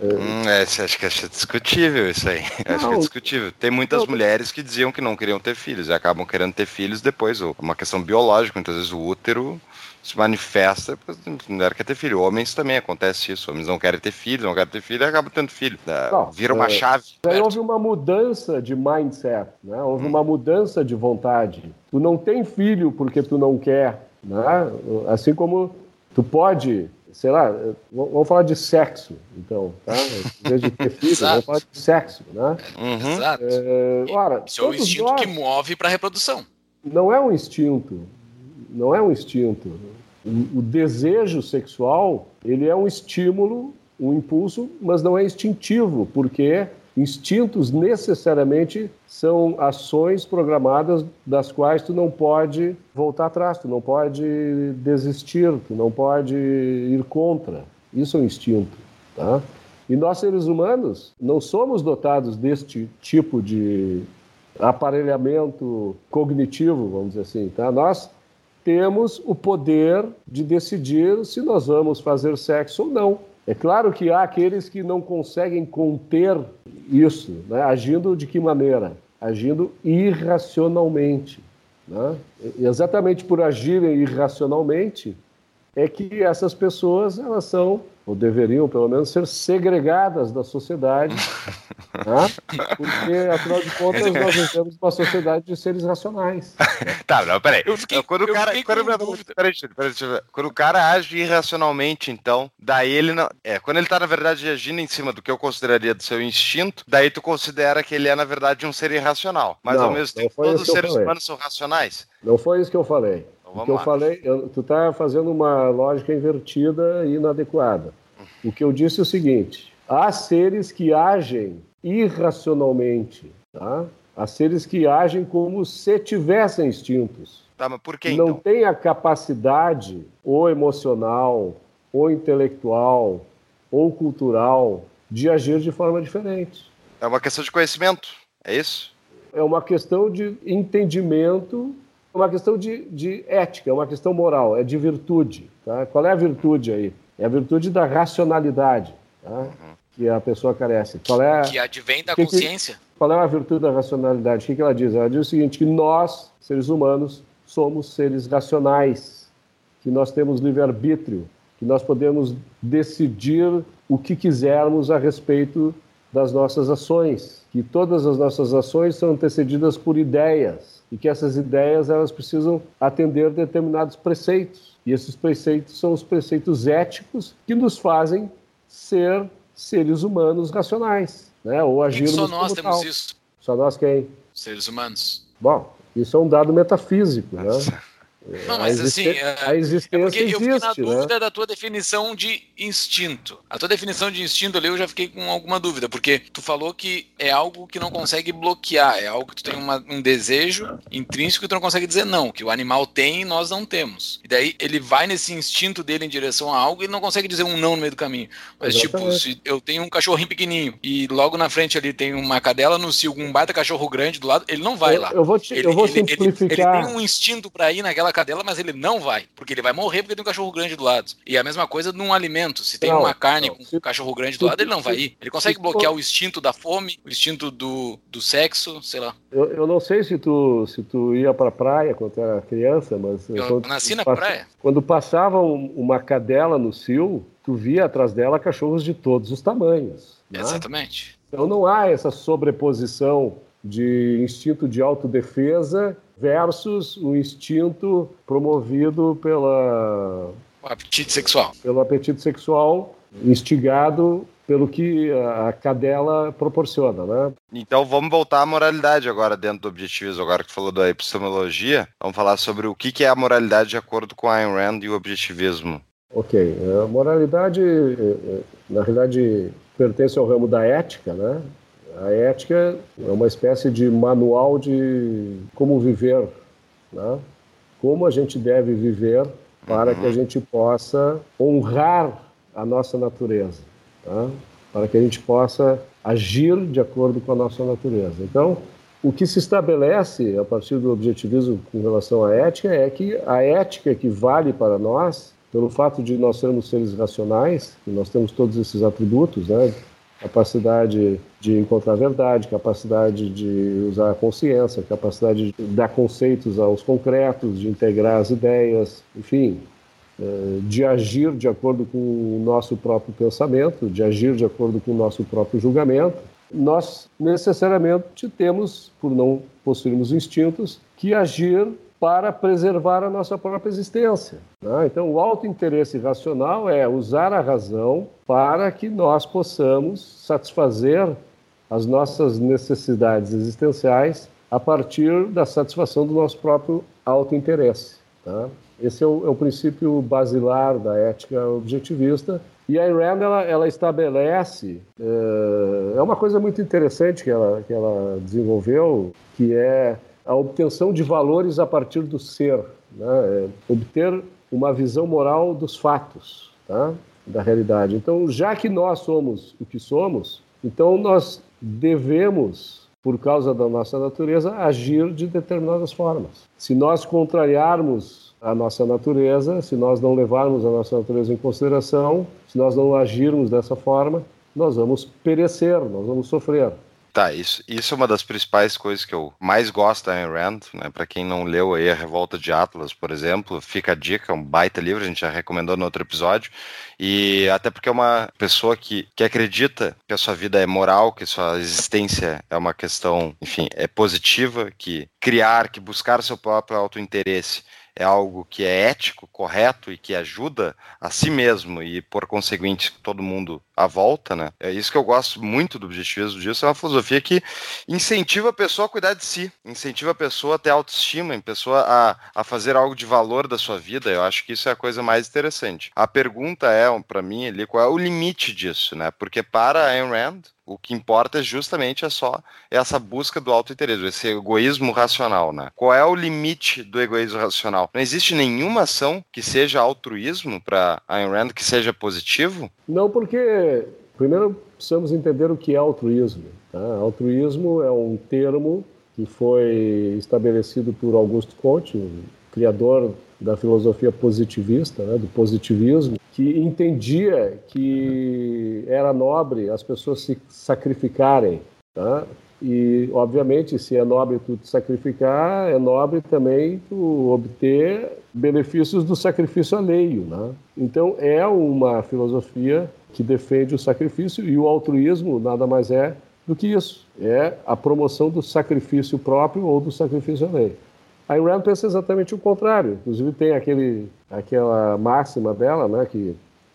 é... Hum, é, acho que é discutível isso aí. Não, [laughs] acho que é discutível. Tem muitas não, mulheres que diziam que não queriam ter filhos e acabam querendo ter filhos depois. É uma questão biológica, muitas vezes o útero se manifesta, a mulher quer ter filho. Homens também acontece isso. Homens não querem ter filho, não querem ter filho e acabam tendo filho. É, não, Vira uma é, chave. Aí houve uma mudança de mindset, né? houve hum. uma mudança de vontade. Tu não tem filho porque tu não quer. Né? Assim como tu pode, sei lá, vamos falar de sexo, então, tá? Em vez de ter [laughs] filho, vamos falar de sexo, né? Uhum. Exato. É, ora, Isso é o instinto nós... que move para a reprodução. Não é um instinto não é um instinto. O, o desejo sexual, ele é um estímulo, um impulso, mas não é instintivo, porque instintos necessariamente são ações programadas das quais tu não pode voltar atrás, tu não pode desistir, tu não pode ir contra. Isso é um instinto, tá? E nós seres humanos não somos dotados deste tipo de aparelhamento cognitivo, vamos dizer assim, tá? Nós temos o poder de decidir se nós vamos fazer sexo ou não. É claro que há aqueles que não conseguem conter isso, né? agindo de que maneira? Agindo irracionalmente. Né? Exatamente por agirem irracionalmente, é que essas pessoas elas são ou deveriam pelo menos ser segregadas da sociedade, [laughs] né? porque afinal de contas nós vivemos uma sociedade de seres racionais. [laughs] tá, não, peraí. Fiquei, quando, o cara, quando, peraí, peraí, quando o cara age irracionalmente, então, daí ele não. É, quando ele tá, na verdade, agindo em cima do que eu consideraria do seu instinto, daí tu considera que ele é, na verdade, um ser irracional. Mas não, ao mesmo tempo, todos os seres humanos são racionais. Não foi isso que eu falei. Então, o que eu falei, eu, tu está fazendo uma lógica invertida e inadequada. O que eu disse é o seguinte: há seres que agem irracionalmente, tá? Há seres que agem como se tivessem instintos. Tá, mas por que Não então? tem a capacidade, ou emocional, ou intelectual, ou cultural, de agir de forma diferente. É uma questão de conhecimento, é isso? É uma questão de entendimento uma questão de, de ética, é uma questão moral, é de virtude. Tá? Qual é a virtude aí? É a virtude da racionalidade tá? uhum. que a pessoa carece. Qual é, que advém da que, consciência. Que, qual é a virtude da racionalidade? O que, que ela diz? Ela diz o seguinte, que nós, seres humanos, somos seres racionais, que nós temos livre-arbítrio, que nós podemos decidir o que quisermos a respeito das nossas ações, que todas as nossas ações são antecedidas por ideias, e que essas ideias elas precisam atender determinados preceitos. E esses preceitos são os preceitos éticos que nos fazem ser seres humanos racionais, né? Ou agirmos Só nós temos tal. isso. Só nós quem? Seres humanos. Bom, isso é um dado metafísico, né? Não, mas assim, é, a existência é porque eu fiquei na existe, né? dúvida né? da tua definição de instinto. A tua definição de instinto ali eu já fiquei com alguma dúvida, porque tu falou que é algo que não consegue bloquear, é algo que tu tem uma, um desejo intrínseco que tu não consegue dizer não, que o animal tem e nós não temos. E daí ele vai nesse instinto dele em direção a algo e não consegue dizer um não no meio do caminho. Mas Exatamente. tipo, se eu tenho um cachorrinho pequenininho e logo na frente ali tem uma cadela no cio, um baita cachorro grande do lado, ele não vai eu, lá. Eu vou, te, ele, eu vou ele, simplificar. Ele, ele tem um instinto para ir naquela cadela, mas ele não vai, porque ele vai morrer porque tem um cachorro grande do lado. E a mesma coisa num alimento. Se tem não, uma carne não, com se, um cachorro grande do lado, ele não vai ir. Ele consegue bloquear o instinto da fome, o instinto do, do sexo, sei lá. Eu, eu não sei se tu, se tu ia pra praia quando era criança, mas. Eu nasci na pass... praia. Quando passava uma cadela no cio, tu via atrás dela cachorros de todos os tamanhos. Né? Exatamente. Então não há essa sobreposição de instinto de autodefesa versus o instinto promovido pela o apetite sexual. Pelo apetite sexual instigado pelo que a cadela proporciona, né? Então vamos voltar à moralidade agora dentro do objetivismo. Agora que falou da epistemologia, vamos falar sobre o que é a moralidade de acordo com Ayn Rand e o objetivismo. Ok, a moralidade, eh, eh, na realidade, pertence ao ramo da ética, né? A ética é uma espécie de manual de como viver, né? como a gente deve viver para que a uhum. gente possa honrar a nossa natureza, tá? para que a gente possa agir de acordo com a nossa natureza. Então, o que se estabelece a partir do objetivismo com relação à ética é que a ética que vale para nós, pelo fato de nós sermos seres racionais, e nós temos todos esses atributos, né? Capacidade de encontrar a verdade, capacidade de usar a consciência, capacidade de dar conceitos aos concretos, de integrar as ideias, enfim, eh, de agir de acordo com o nosso próprio pensamento, de agir de acordo com o nosso próprio julgamento. Nós necessariamente temos, por não possuirmos instintos, que agir para preservar a nossa própria existência. Né? Então, o auto-interesse racional é usar a razão para que nós possamos satisfazer as nossas necessidades existenciais a partir da satisfação do nosso próprio auto-interesse. Tá? Esse é o, é o, princípio basilar da ética objetivista. E a Ayn ela, ela estabelece é, é uma coisa muito interessante que ela, que ela desenvolveu, que é a obtenção de valores a partir do ser, né? é obter uma visão moral dos fatos, tá? da realidade. Então, já que nós somos o que somos, então nós devemos, por causa da nossa natureza, agir de determinadas formas. Se nós contrariarmos a nossa natureza, se nós não levarmos a nossa natureza em consideração, se nós não agirmos dessa forma, nós vamos perecer, nós vamos sofrer. Tá, isso, isso é uma das principais coisas que eu mais gosto da Ayn Rand, né? Para quem não leu aí a Revolta de Atlas, por exemplo, fica a dica, é um baita livro, a gente já recomendou no outro episódio. E até porque é uma pessoa que, que acredita que a sua vida é moral, que sua existência é uma questão, enfim, é positiva, que criar, que buscar seu próprio autointeresse é algo que é ético, correto e que ajuda a si mesmo e, por conseguinte, todo mundo à volta, né? É isso que eu gosto muito do objetivismo disso, é uma filosofia que incentiva a pessoa a cuidar de si, incentiva a pessoa a ter autoestima, a pessoa a, a fazer algo de valor da sua vida. Eu acho que isso é a coisa mais interessante. A pergunta é, para mim, ali, qual é o limite disso, né? Porque para Ayn Rand, o que importa é justamente é só essa busca do autointeresse, esse egoísmo racional, né? Qual é o limite do egoísmo racional? Não existe nenhuma ação que seja altruísmo para Ayn Rand que seja positivo? Não, porque primeiro precisamos entender o que é altruísmo. Tá? Altruísmo é um termo que foi estabelecido por Augusto Comte, o criador da filosofia positivista, né, do positivismo, que entendia que era nobre as pessoas se sacrificarem. Tá? E, obviamente, se é nobre tu te sacrificar, é nobre também tu obter benefícios do sacrifício alheio. Né? Então, é uma filosofia que defende o sacrifício e o altruísmo nada mais é do que isso. É a promoção do sacrifício próprio ou do sacrifício alheio. A Ayn Rand pensa exatamente o contrário. Inclusive tem aquele, aquela máxima dela, né, que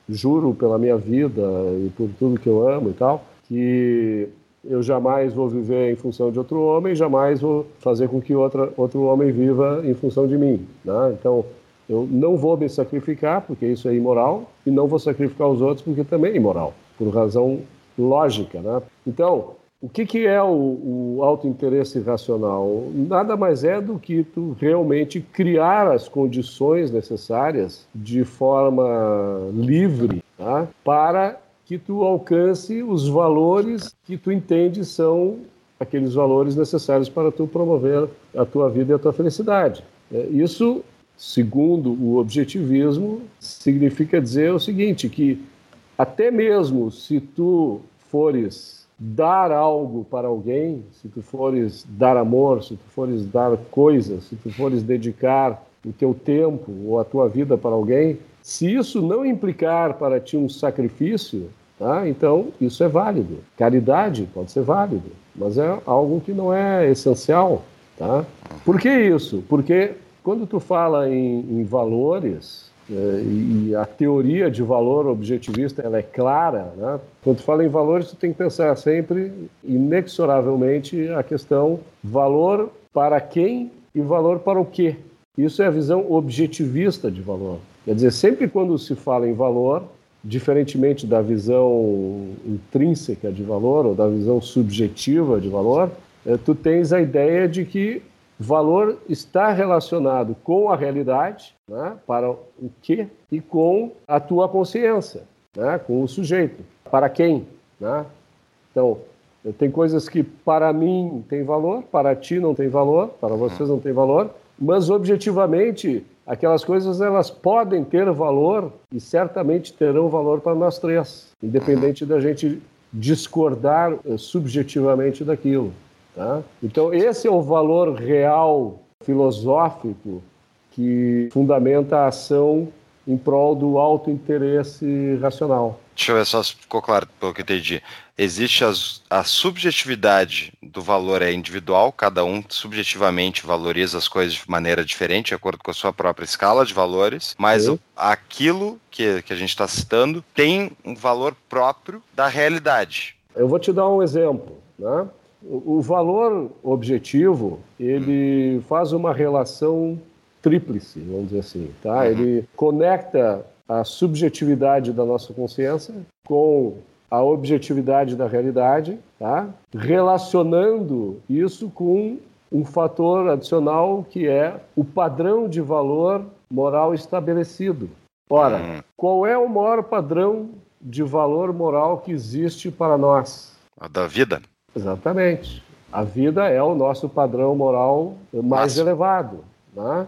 juro pela minha vida e por tudo que eu amo e tal, que eu jamais vou viver em função de outro homem, jamais vou fazer com que outra, outro homem viva em função de mim. Né? Então, eu não vou me sacrificar, porque isso é imoral, e não vou sacrificar os outros, porque também é imoral, por razão lógica. Né? Então, o que, que é o, o autointeresse racional? Nada mais é do que tu realmente criar as condições necessárias de forma livre tá? para que tu alcance os valores que tu entende são aqueles valores necessários para tu promover a tua vida e a tua felicidade. É, isso, segundo o objetivismo, significa dizer o seguinte, que até mesmo se tu fores dar algo para alguém, se tu fores dar amor, se tu fores dar coisas, se tu fores dedicar o teu tempo ou a tua vida para alguém, se isso não implicar para ti um sacrifício, tá? então isso é válido. Caridade pode ser válido, mas é algo que não é essencial. Tá? Por que isso? Porque quando tu fala em, em valores, é, e a teoria de valor objetivista ela é clara. Né? Quando fala em valores, você tem que pensar sempre, inexoravelmente, a questão valor para quem e valor para o quê. Isso é a visão objetivista de valor. Quer dizer, sempre quando se fala em valor, diferentemente da visão intrínseca de valor ou da visão subjetiva de valor, é, tu tens a ideia de que Valor está relacionado com a realidade, né, para o que, e com a tua consciência, né, com o sujeito. Para quem? Né? Então, tem coisas que para mim tem valor, para ti não tem valor, para vocês não tem valor, mas objetivamente aquelas coisas elas podem ter valor e certamente terão valor para nós três, independente da gente discordar eh, subjetivamente daquilo. Tá? Então, esse é o valor real filosófico que fundamenta a ação em prol do alto interesse racional. Deixa eu ver só se ficou claro pelo que eu entendi. Existe as, a subjetividade do valor é individual, cada um subjetivamente valoriza as coisas de maneira diferente, de acordo com a sua própria escala de valores, mas Sim. aquilo que, que a gente está citando tem um valor próprio da realidade. Eu vou te dar um exemplo. Né? O valor objetivo, ele faz uma relação tríplice, vamos dizer assim, tá? Uhum. Ele conecta a subjetividade da nossa consciência com a objetividade da realidade, tá? Relacionando isso com um fator adicional que é o padrão de valor moral estabelecido. Ora, uhum. qual é o maior padrão de valor moral que existe para nós? A da vida. Exatamente. A vida é o nosso padrão moral mais Nossa. elevado. Né?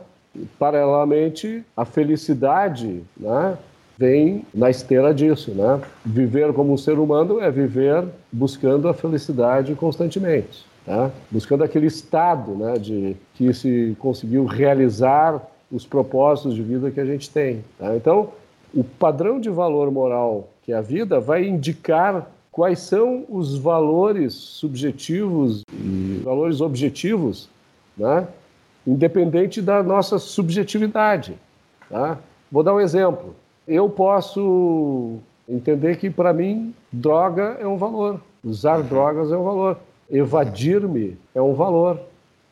Paralelamente, a felicidade né, vem na esteira disso, né? Viver como um ser humano é viver buscando a felicidade constantemente, tá? buscando aquele estado, né, de que se conseguiu realizar os propósitos de vida que a gente tem. Tá? Então, o padrão de valor moral que é a vida vai indicar quais são os valores subjetivos e valores objetivos, né? independente da nossa subjetividade. Tá? Vou dar um exemplo. Eu posso entender que, para mim, droga é um valor, usar drogas é um valor, evadir-me é um valor.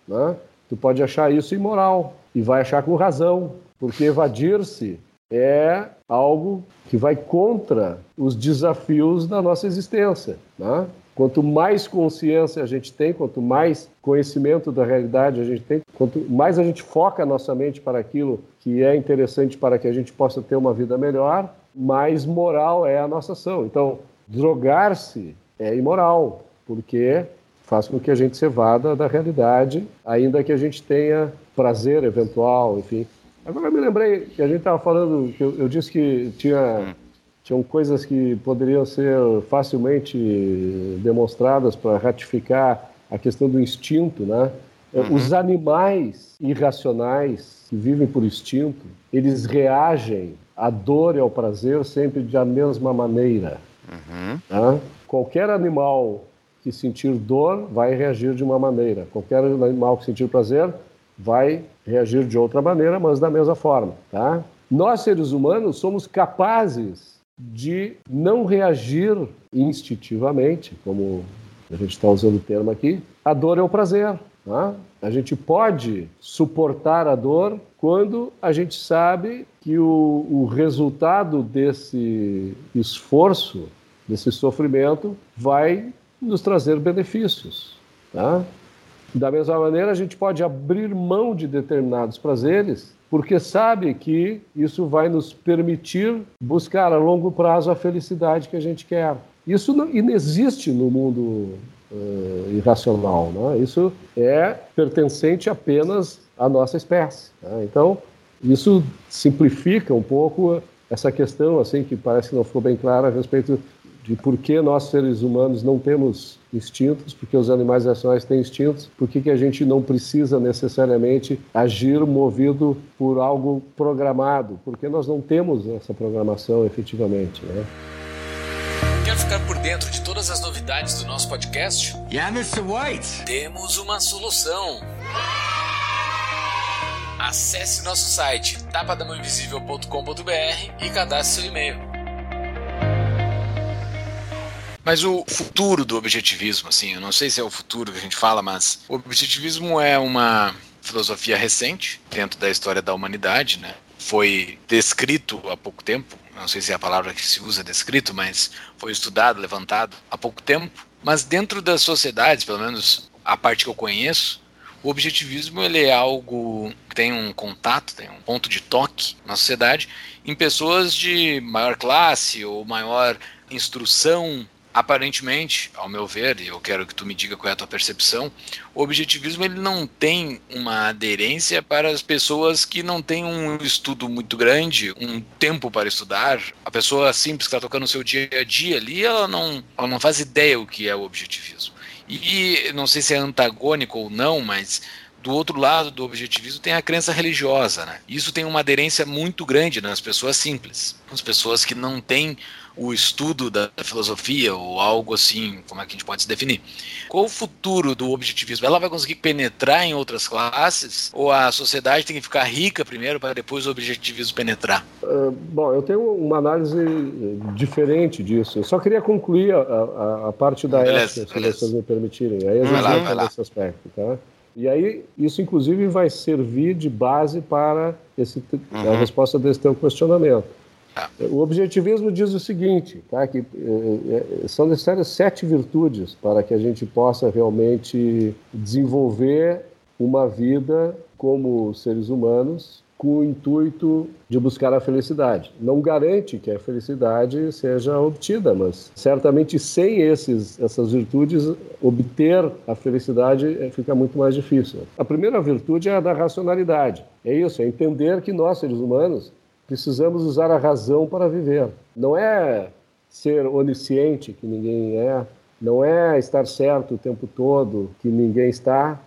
Né? Tu pode achar isso imoral e vai achar com razão, porque evadir-se é algo que vai contra os desafios da nossa existência. Né? Quanto mais consciência a gente tem, quanto mais conhecimento da realidade a gente tem, quanto mais a gente foca a nossa mente para aquilo que é interessante para que a gente possa ter uma vida melhor, mais moral é a nossa ação. Então, drogar-se é imoral, porque faz com que a gente se evada da realidade, ainda que a gente tenha prazer eventual, enfim. Agora eu me lembrei que a gente estava falando, que eu, eu, disse que tinha, tinham coisas que poderiam ser facilmente demonstradas para ratificar a questão do instinto, né? Uhum. Os animais irracionais que vivem por instinto, eles reagem à dor e ao prazer sempre da mesma maneira. Uhum. Né? Qualquer animal que sentir dor vai reagir de uma maneira. Qualquer animal que sentir prazer vai reagir de outra maneira, mas da mesma forma, tá? Nós seres humanos somos capazes de não reagir instintivamente, como a gente está usando o termo aqui, a dor é o prazer. Tá? A gente pode suportar a dor quando a gente sabe que o, o resultado desse esforço, desse sofrimento, vai nos trazer benefícios. Tá? Da mesma maneira, a gente pode abrir mão de determinados prazeres, porque sabe que isso vai nos permitir buscar a longo prazo a felicidade que a gente quer. Isso não inexiste no mundo uh, irracional. Né? Isso é pertencente apenas à nossa espécie. Né? Então, isso simplifica um pouco essa questão, assim, que parece que não ficou bem clara a respeito de por que nós seres humanos não temos instintos, porque os animais racionais têm instintos, por que, que a gente não precisa necessariamente agir movido por algo programado, porque nós não temos essa programação efetivamente. Né? Quer ficar por dentro de todas as novidades do nosso podcast? Yeah, Mr. White! Temos uma solução! Acesse nosso site tapadamãoinvisível.com.br e cadastre seu e-mail. Mas o futuro do objetivismo, assim, eu não sei se é o futuro que a gente fala, mas o objetivismo é uma filosofia recente dentro da história da humanidade, né? Foi descrito há pouco tempo, não sei se é a palavra que se usa descrito, mas foi estudado, levantado há pouco tempo. Mas dentro das sociedades, pelo menos a parte que eu conheço, o objetivismo ele é algo que tem um contato, tem um ponto de toque na sociedade em pessoas de maior classe ou maior instrução aparentemente, ao meu ver, e eu quero que tu me diga qual é a tua percepção, o objetivismo ele não tem uma aderência para as pessoas que não têm um estudo muito grande, um tempo para estudar. A pessoa simples que está tocando o seu dia a dia ali, ela não, ela não faz ideia o que é o objetivismo. E não sei se é antagônico ou não, mas do outro lado do objetivismo tem a crença religiosa. Né? Isso tem uma aderência muito grande nas pessoas simples, nas pessoas que não têm o estudo da filosofia ou algo assim, como é que a gente pode se definir? Qual o futuro do objetivismo? Ela vai conseguir penetrar em outras classes ou a sociedade tem que ficar rica primeiro para depois o objetivismo penetrar? Uh, bom, eu tenho uma análise diferente disso. Eu só queria concluir a, a, a parte da beleza, ética, beleza. se vocês me permitirem. Aí a gente vai lá, nesse aspecto, tá? E aí, isso inclusive vai servir de base para esse, uhum. a resposta desse teu questionamento. O objetivismo diz o seguinte, tá, que é, é, são necessárias sete virtudes para que a gente possa realmente desenvolver uma vida como seres humanos com o intuito de buscar a felicidade. Não garante que a felicidade seja obtida, mas certamente sem esses, essas virtudes, obter a felicidade fica muito mais difícil. A primeira virtude é a da racionalidade. É isso, é entender que nós, seres humanos, precisamos usar a razão para viver. Não é ser onisciente, que ninguém é, não é estar certo o tempo todo, que ninguém está.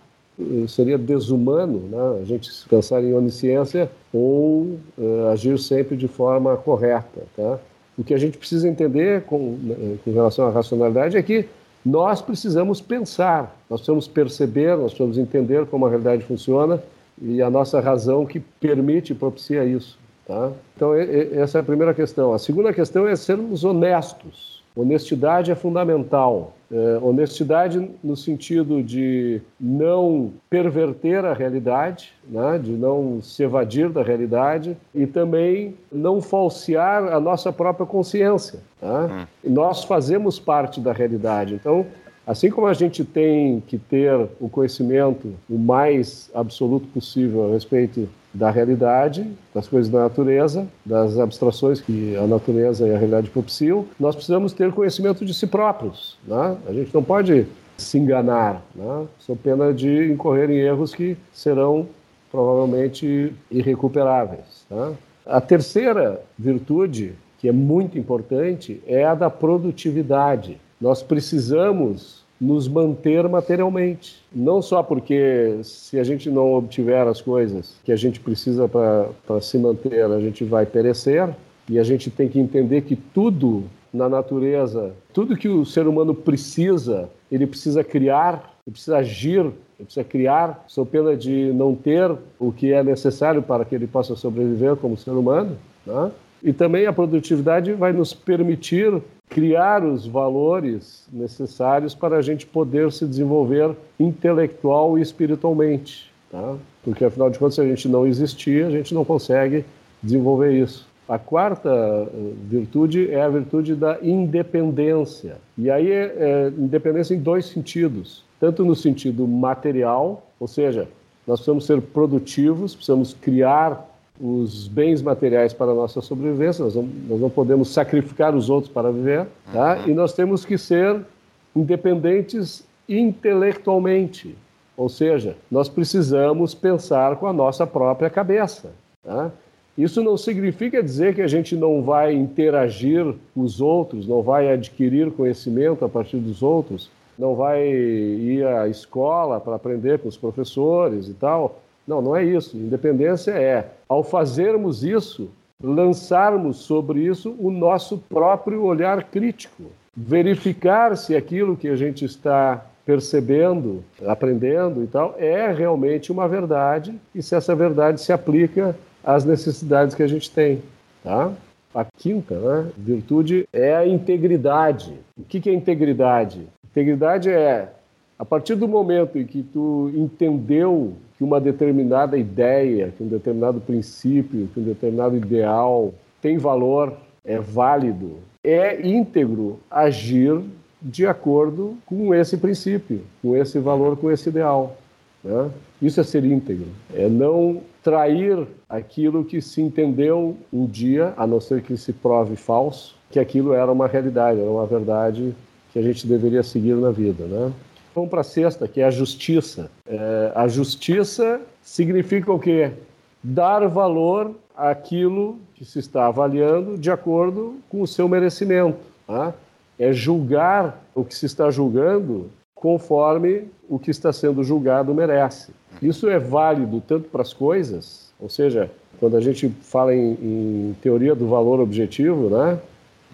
Seria desumano né? a gente pensar em onisciência ou uh, agir sempre de forma correta. Tá? O que a gente precisa entender com, né, com relação à racionalidade é que nós precisamos pensar, nós precisamos perceber, nós precisamos entender como a realidade funciona e a nossa razão que permite e propicia isso. Tá? Então, essa é a primeira questão. A segunda questão é sermos honestos. Honestidade é fundamental. É, honestidade no sentido de não perverter a realidade, né? de não se evadir da realidade e também não falsear a nossa própria consciência. Tá? Hum. Nós fazemos parte da realidade. Então, Assim como a gente tem que ter o conhecimento o mais absoluto possível a respeito da realidade, das coisas da natureza, das abstrações que a natureza e a realidade propiciam, nós precisamos ter conhecimento de si próprios. Né? A gente não pode se enganar, né? sou pena de incorrer em erros que serão provavelmente irrecuperáveis. Tá? A terceira virtude, que é muito importante, é a da produtividade. Nós precisamos nos manter materialmente. Não só porque se a gente não obtiver as coisas que a gente precisa para se manter, a gente vai perecer, e a gente tem que entender que tudo na natureza, tudo que o ser humano precisa, ele precisa criar, ele precisa agir, ele precisa criar, sob pena de não ter o que é necessário para que ele possa sobreviver como ser humano. Né? E também a produtividade vai nos permitir criar os valores necessários para a gente poder se desenvolver intelectual e espiritualmente. Tá? Porque, afinal de contas, se a gente não existir, a gente não consegue desenvolver isso. A quarta eh, virtude é a virtude da independência. E aí é, é independência em dois sentidos. Tanto no sentido material, ou seja, nós precisamos ser produtivos, precisamos criar os bens materiais para a nossa sobrevivência, nós não, nós não podemos sacrificar os outros para viver, tá? Uhum. e nós temos que ser independentes intelectualmente, ou seja, nós precisamos pensar com a nossa própria cabeça. Tá? Isso não significa dizer que a gente não vai interagir com os outros, não vai adquirir conhecimento a partir dos outros, não vai ir à escola para aprender com os professores e tal, não, não é isso. Independência é, ao fazermos isso, lançarmos sobre isso o nosso próprio olhar crítico. Verificar se aquilo que a gente está percebendo, aprendendo e tal, é realmente uma verdade e se essa verdade se aplica às necessidades que a gente tem. Tá? A quinta né, virtude é a integridade. O que é integridade? Integridade é, a partir do momento em que tu entendeu que uma determinada ideia, que um determinado princípio, que um determinado ideal tem valor, é válido, é íntegro agir de acordo com esse princípio, com esse valor, com esse ideal. Né? Isso é ser íntegro, é não trair aquilo que se entendeu um dia, a não ser que se prove falso, que aquilo era uma realidade, era uma verdade que a gente deveria seguir na vida. Né? Vamos para a sexta, que é a justiça. É, a justiça significa o quê? Dar valor àquilo que se está avaliando de acordo com o seu merecimento. Tá? É julgar o que se está julgando conforme o que está sendo julgado merece. Isso é válido tanto para as coisas, ou seja, quando a gente fala em, em teoria do valor objetivo, né?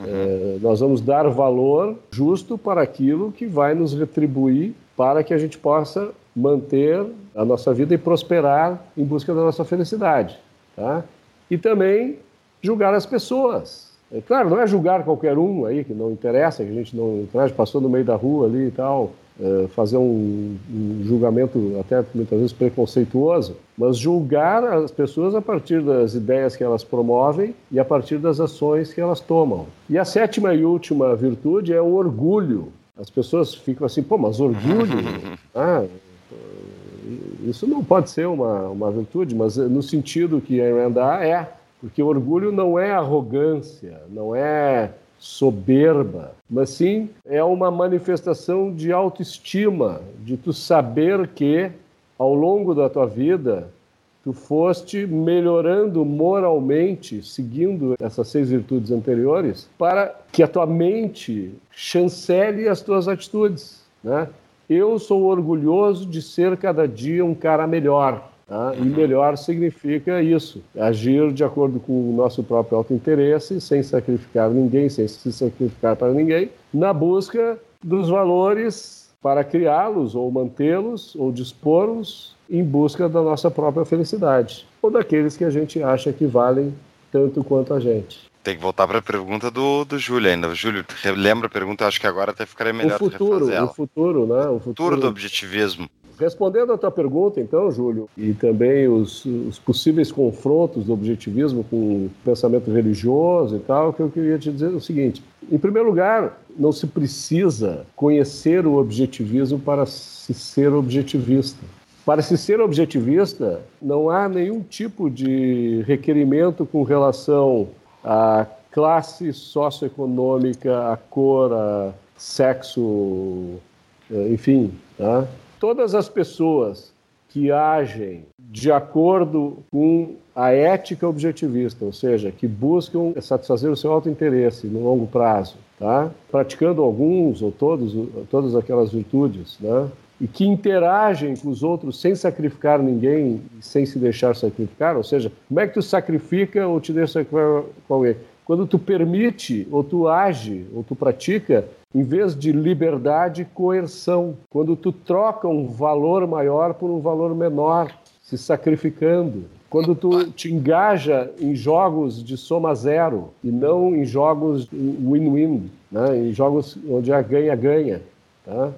É, nós vamos dar valor justo para aquilo que vai nos retribuir para que a gente possa manter a nossa vida e prosperar em busca da nossa felicidade. Tá? E também julgar as pessoas. É claro, não é julgar qualquer um aí que não interessa, que a gente não traz, passou no meio da rua ali e tal, é, fazer um, um, julgamento até muitas vezes preconceituoso, mas julgar as pessoas a partir das ideias que elas promovem e a partir das ações que elas tomam. E a sétima e última virtude é o orgulho. As pessoas ficam assim, pô, mas orgulho? [laughs] ah, isso não pode ser uma, uma virtude, mas no sentido que a Rand dá, é. Porque orgulho não é arrogância, não é soberba, mas sim é uma manifestação de autoestima, de tu saber que ao longo da tua vida tu foste melhorando moralmente, seguindo essas seis virtudes anteriores, para que a tua mente chancele as tuas atitudes. Né? Eu sou orgulhoso de ser cada dia um cara melhor. Tá? E melhor significa isso: agir de acordo com o nosso próprio autointeresse, sem sacrificar ninguém, sem se sacrificar para ninguém, na busca dos valores para criá-los ou mantê-los ou dispor-los em busca da nossa própria felicidade ou daqueles que a gente acha que valem tanto quanto a gente. Tem que voltar para a pergunta do, do Júlio ainda. Júlio, lembra a pergunta? Acho que agora até ficaria melhor o futuro, ela. O futuro, né? O futuro, futuro do objetivismo. Respondendo a tua pergunta, então, Júlio, e também os, os, possíveis confrontos do objetivismo com o pensamento religioso e tal, que eu queria te dizer é o seguinte: em primeiro lugar, não se precisa conhecer o objetivismo para se ser objetivista. Para se ser objetivista, não há nenhum tipo de requerimento com relação à classe socioeconômica, à cor, a sexo, eh, enfim, tá? Todas as pessoas que agem de acordo com a ética objetivista, ou seja, que buscam satisfazer o seu autointeresse no longo prazo, tá? praticando alguns ou todos, todas aquelas virtudes, né? e que interagem com os outros sem sacrificar ninguém, sem se deixar sacrificar, ou seja, como é que tu sacrifica ou te deixa sacrificar com alguém? Quando tu permite, ou tu age, ou tu pratica em vez de liberdade, coerção. Quando tu troca um valor maior por um valor menor, se sacrificando. Quando tu te engaja em jogos de soma zero e não em jogos win-win, né? em jogos onde a ganha-ganha. Tá?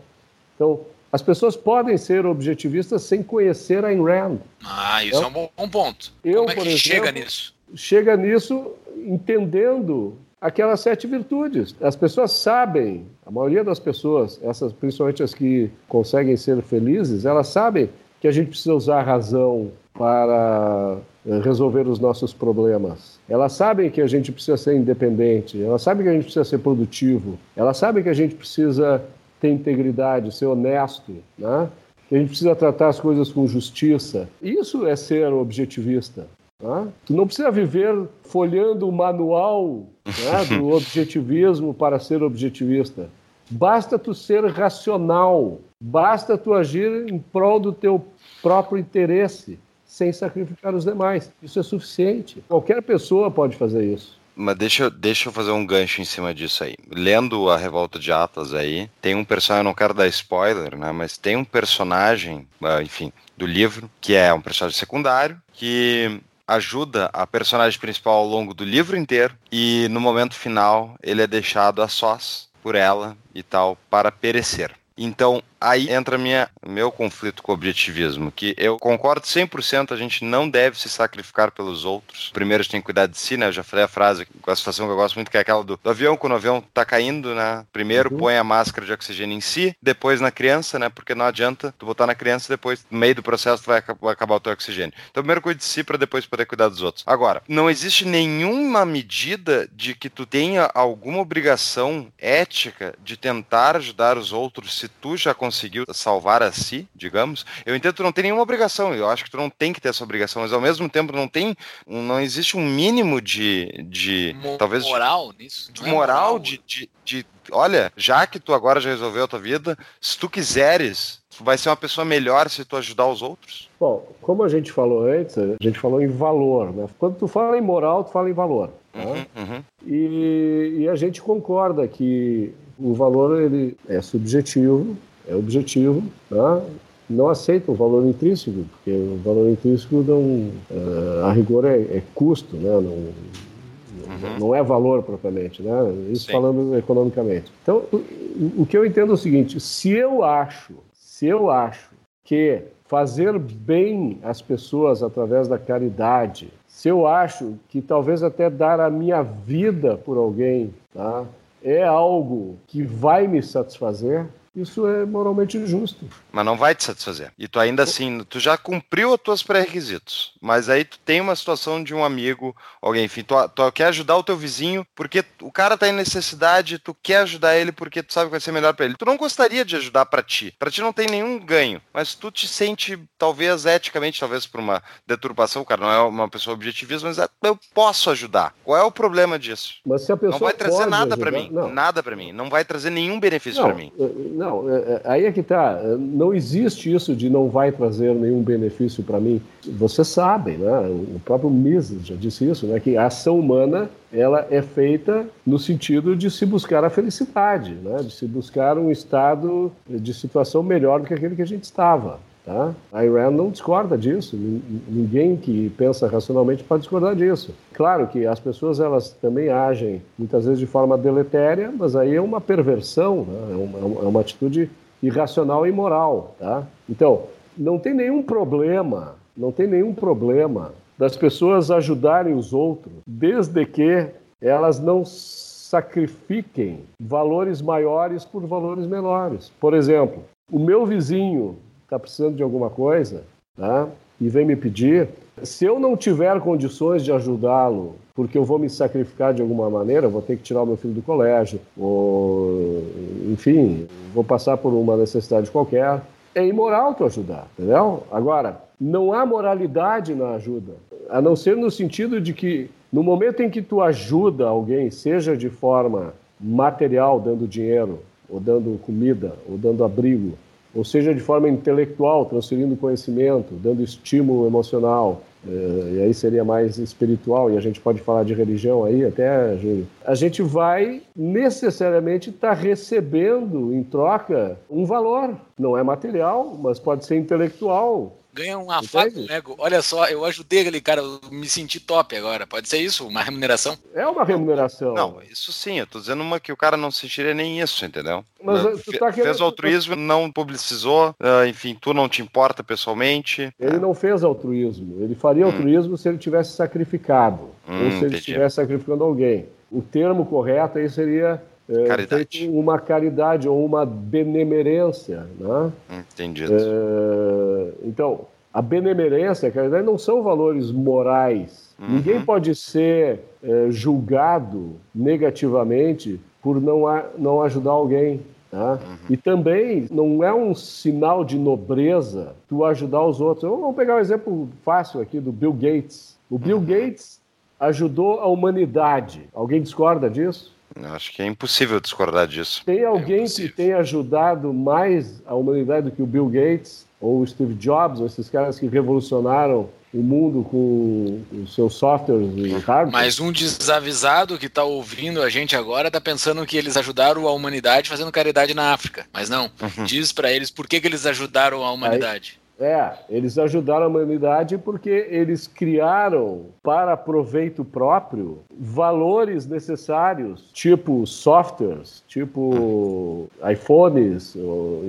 Então, as pessoas podem ser objetivistas sem conhecer a Ayn Rand. Ah, isso então, é um bom ponto. Eu, Como é que exemplo, chega nisso? Chega nisso entendendo aquelas sete virtudes. As pessoas sabem, a maioria das pessoas, essas principalmente as que conseguem ser felizes, elas sabem que a gente precisa usar a razão para eh, resolver os nossos problemas. Elas sabem que a gente precisa ser independente, elas sabem que a gente precisa ser produtivo, elas sabem que a gente precisa ter integridade, ser honesto, né? que a gente precisa tratar as coisas com justiça. Isso é ser objetivista. Né? Tu não precisa viver folhando o manual né, do [laughs] objetivismo para ser objetivista. Basta tu ser racional, basta tu agir em prol do teu próprio interesse, sem sacrificar os demais. Isso é suficiente. Qualquer pessoa pode fazer isso. Mas deixa, deixa eu fazer um gancho em cima disso aí. Lendo a Revolta de Atlas aí, tem um personagem, eu não quero dar spoiler, né? Mas tem um personagem, ah, enfim, do livro, que é um personagem secundário, que ajuda a personagem principal ao longo do livro inteiro e no momento final ele é deixado a sós por ela e tal para perecer. Então, aí entra minha, meu conflito com o objetivismo, que eu concordo 100%, a gente não deve se sacrificar pelos outros. Primeiro a gente tem que cuidar de si, né? Eu já falei a frase a situação que eu gosto muito, que é aquela do, do avião, quando o avião tá caindo, né? Primeiro uhum. põe a máscara de oxigênio em si, depois na criança, né? Porque não adianta tu botar na criança depois, no meio do processo, tu vai, vai acabar o teu oxigênio. Então, primeiro cuide de si para depois poder cuidar dos outros. Agora, não existe nenhuma medida de que tu tenha alguma obrigação ética de tentar ajudar os outros se tu já conseguiu salvar a si, digamos. Eu entendo que tu não tem nenhuma obrigação, eu acho que tu não tem que ter essa obrigação, mas ao mesmo tempo não tem, não existe um mínimo de, de Mo talvez moral nisso, de, é moral, moral de, de, de, olha, já que tu agora já resolveu a tua vida, se tu quiseres, tu vai ser uma pessoa melhor se tu ajudar os outros. Bom, como a gente falou antes, a gente falou em valor, né? Quando tu fala em moral, tu fala em valor. Tá? Uhum, uhum. E, e a gente concorda que o valor ele é subjetivo, é objetivo, tá? não aceita o valor intrínseco, porque o valor intrínseco não, uh, a rigor é, é custo, né? não, uhum. não é valor propriamente, né? isso Sim. falando economicamente. Então, o, o que eu entendo é o seguinte, se eu acho, se eu acho que fazer bem às pessoas através da caridade, se eu acho que talvez até dar a minha vida por alguém, tá? é algo que vai me satisfazer, isso é moralmente justo. Mas não vai te satisfazer. E tu ainda assim, tu já cumpriu os teus pré-requisitos. Mas aí tu tem uma situação de um amigo, alguém, enfim, tu, tu quer ajudar o teu vizinho porque o cara tá em necessidade, tu quer ajudar ele porque tu sabe que vai ser melhor para ele. Tu não gostaria de ajudar para ti. Para ti não tem nenhum ganho, mas tu te sente talvez eticamente, talvez por uma deturpação, o cara não é uma pessoa objetivista, mas é, eu posso ajudar. Qual é o problema disso? Mas se a pessoa não vai trazer nada para mim, não. nada para mim, não vai trazer nenhum benefício para mim. Eh, não, eh, aí é que tá. Não existe isso de não vai trazer nenhum benefício para mim. Vocês sabem, né? O próprio Mises já disse isso, né? Que a ação humana ela é feita no sentido de se buscar a felicidade, né? De se buscar um estado de situação melhor do que aquele que a gente estava. Tá? A Iran não discorda disso. Ninguém que pensa racionalmente pode discordar disso. Claro que as pessoas elas também agem muitas vezes de forma deletéria, mas aí é uma perversão, né? é, uma, é uma atitude irracional e imoral. Tá? Então, não tem nenhum problema, não tem nenhum problema das pessoas ajudarem os outros, desde que elas não sacrifiquem valores maiores por valores menores. Por exemplo, o meu vizinho está precisando de alguma coisa, tá? e vem me pedir, se eu não tiver condições de ajudá-lo, porque eu vou me sacrificar de alguma maneira, vou ter que tirar o meu filho do colégio, ou, enfim, vou passar por uma necessidade qualquer, é imoral tu ajudar, entendeu? Agora, não há moralidade na ajuda, a não ser no sentido de que no momento em que tu ajuda alguém, seja de forma material, dando dinheiro, ou dando comida, ou dando abrigo, ou seja de forma intelectual, transferindo conhecimento, dando estímulo emocional, eh, e aí seria mais espiritual, e a gente pode falar de religião aí até, Júlio, a gente vai necessariamente estar tá recebendo em troca um valor. Não é material, mas pode ser intelectual, ganha uma faca no ego. Olha só, eu ajudei aquele cara, eu me senti top agora. Pode ser isso? Uma remuneração? É uma remuneração. Não, isso sim, eu tô dizendo uma que o cara não sentiria nem isso, entendeu? Mas tu tá querendo... Fez altruísmo, não publicizou, uh, enfim, tu não te importa pessoalmente. Ele não fez altruísmo. Ele faria hum. altruísmo se ele tivesse sacrificado. Hum, ou se ele entendi. estivesse sacrificando alguém. O termo correto aí seria caridade. uma caridade ou uma benemerência. Né? Entendido. É, então, a benemerência e a caridade não são valores morais. Uhum. Ninguém pode ser é, julgado negativamente por não, a, não ajudar alguém. Tá? Uhum. E também não é um sinal de nobreza tu ajudar os outros. Vamos pegar um exemplo fácil aqui do Bill Gates. O Bill uhum. Gates ajudou a humanidade. Alguém discorda disso? Acho que é impossível discordar disso. Tem alguém é que tenha ajudado mais a humanidade do que o Bill Gates ou o Steve Jobs, ou esses caras que revolucionaram o mundo com os seus softwares e hardware. Mas um desavisado que está ouvindo a gente agora está pensando que eles ajudaram a humanidade fazendo caridade na África. Mas não, uhum. diz para eles por que, que eles ajudaram a humanidade. É, eles ajudaram a humanidade porque eles criaram, para proveito próprio, valores necessários, tipo softwares, tipo iPhones,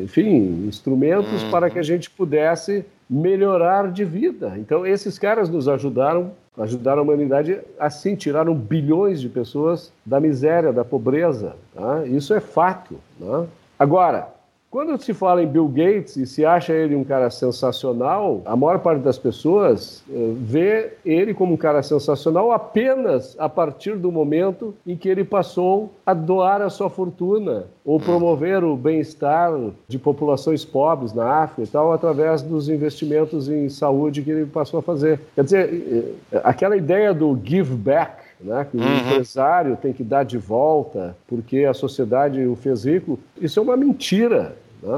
enfim, instrumentos uhum. para que a gente pudesse melhorar de vida. Então, esses caras nos ajudaram, ajudaram a humanidade assim, tiraram bilhões de pessoas da miséria, da pobreza. Tá? Isso é fato. Né? Agora, quando se fala em Bill Gates e se acha ele um cara sensacional, a maior parte das pessoas uh, vê ele como um cara sensacional apenas a partir do momento em que ele passou a doar a sua fortuna ou hum. promover o bem-estar de populações pobres na África e tal através dos investimentos em saúde que ele passou a fazer. Quer dizer, eh, aquela ideia do give back né? que o uhum. empresário tem que dar de volta porque a sociedade o fez rico. Isso é uma mentira.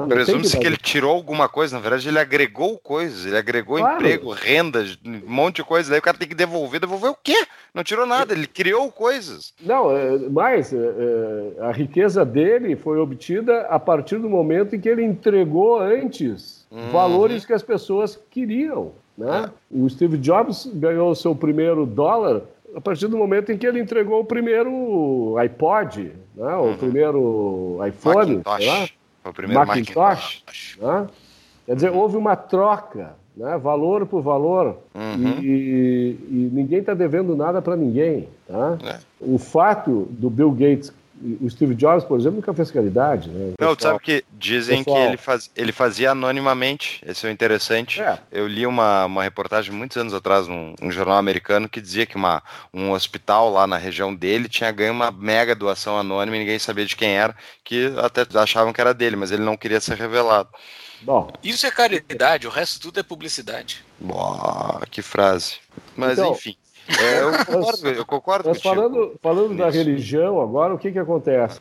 Presume-se que, que, ele tirou alguma coisa, na verdade ele agregou coisas, ele agregou claro. emprego, renda, um monte de coisa, daí o cara tem que devolver, devolver o quê? Não tirou nada, ele criou coisas. Não, é, mas é, é, a riqueza dele foi obtida a partir do momento em que ele entregou antes uhum. valores que as pessoas queriam. Né? É. O Steve Jobs ganhou o seu primeiro dólar a partir do momento em que ele entregou o primeiro iPod, né? o uhum. primeiro iPhone, Macintosh. Foi o primeiro Macintosh. Macintosh. Né? Quer dizer, houve uma troca, né? valor por valor, uhum. e, e, ninguém está devendo nada para ninguém. Tá? É. O fato do Bill Gates O Steve Jobs, por exemplo, nunca fez caridade. Né? Não, sabe que dizem pessoal... que ele, faz, ele fazia anonimamente. Esse é o interessante. É. Eu li uma, uma reportagem muitos anos atrás num, num jornal americano que dizia que uma, um hospital lá na região dele tinha ganho uma mega doação anônima e ninguém sabia de quem era, que até achavam que era dele, mas ele não queria ser revelado. Bom, Isso é caridade, o resto tudo é publicidade. Boa, que frase. Mas então, enfim. É, eu concordo, eu concordo mas falando, falando da religião agora, o que, que acontece?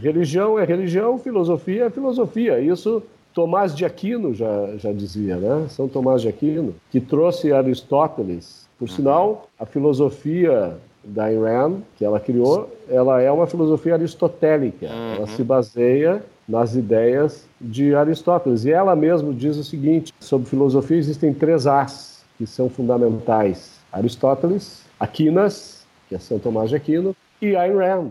Religião é religião, filosofia é filosofia. Isso Tomás de Aquino já, já dizia, né? São Tomás de Aquino, que trouxe Aristóteles. Por sinal, a filosofia da Ayn Rand, que ela criou, ela é uma filosofia aristotélica. Uhum. Ela se baseia nas ideias de Aristóteles. E ela mesma diz o seguinte: sobre filosofia existem três As que são fundamentais: Aristóteles, Aquinas, que é São Tomás de Aquino, e Ayn Rand.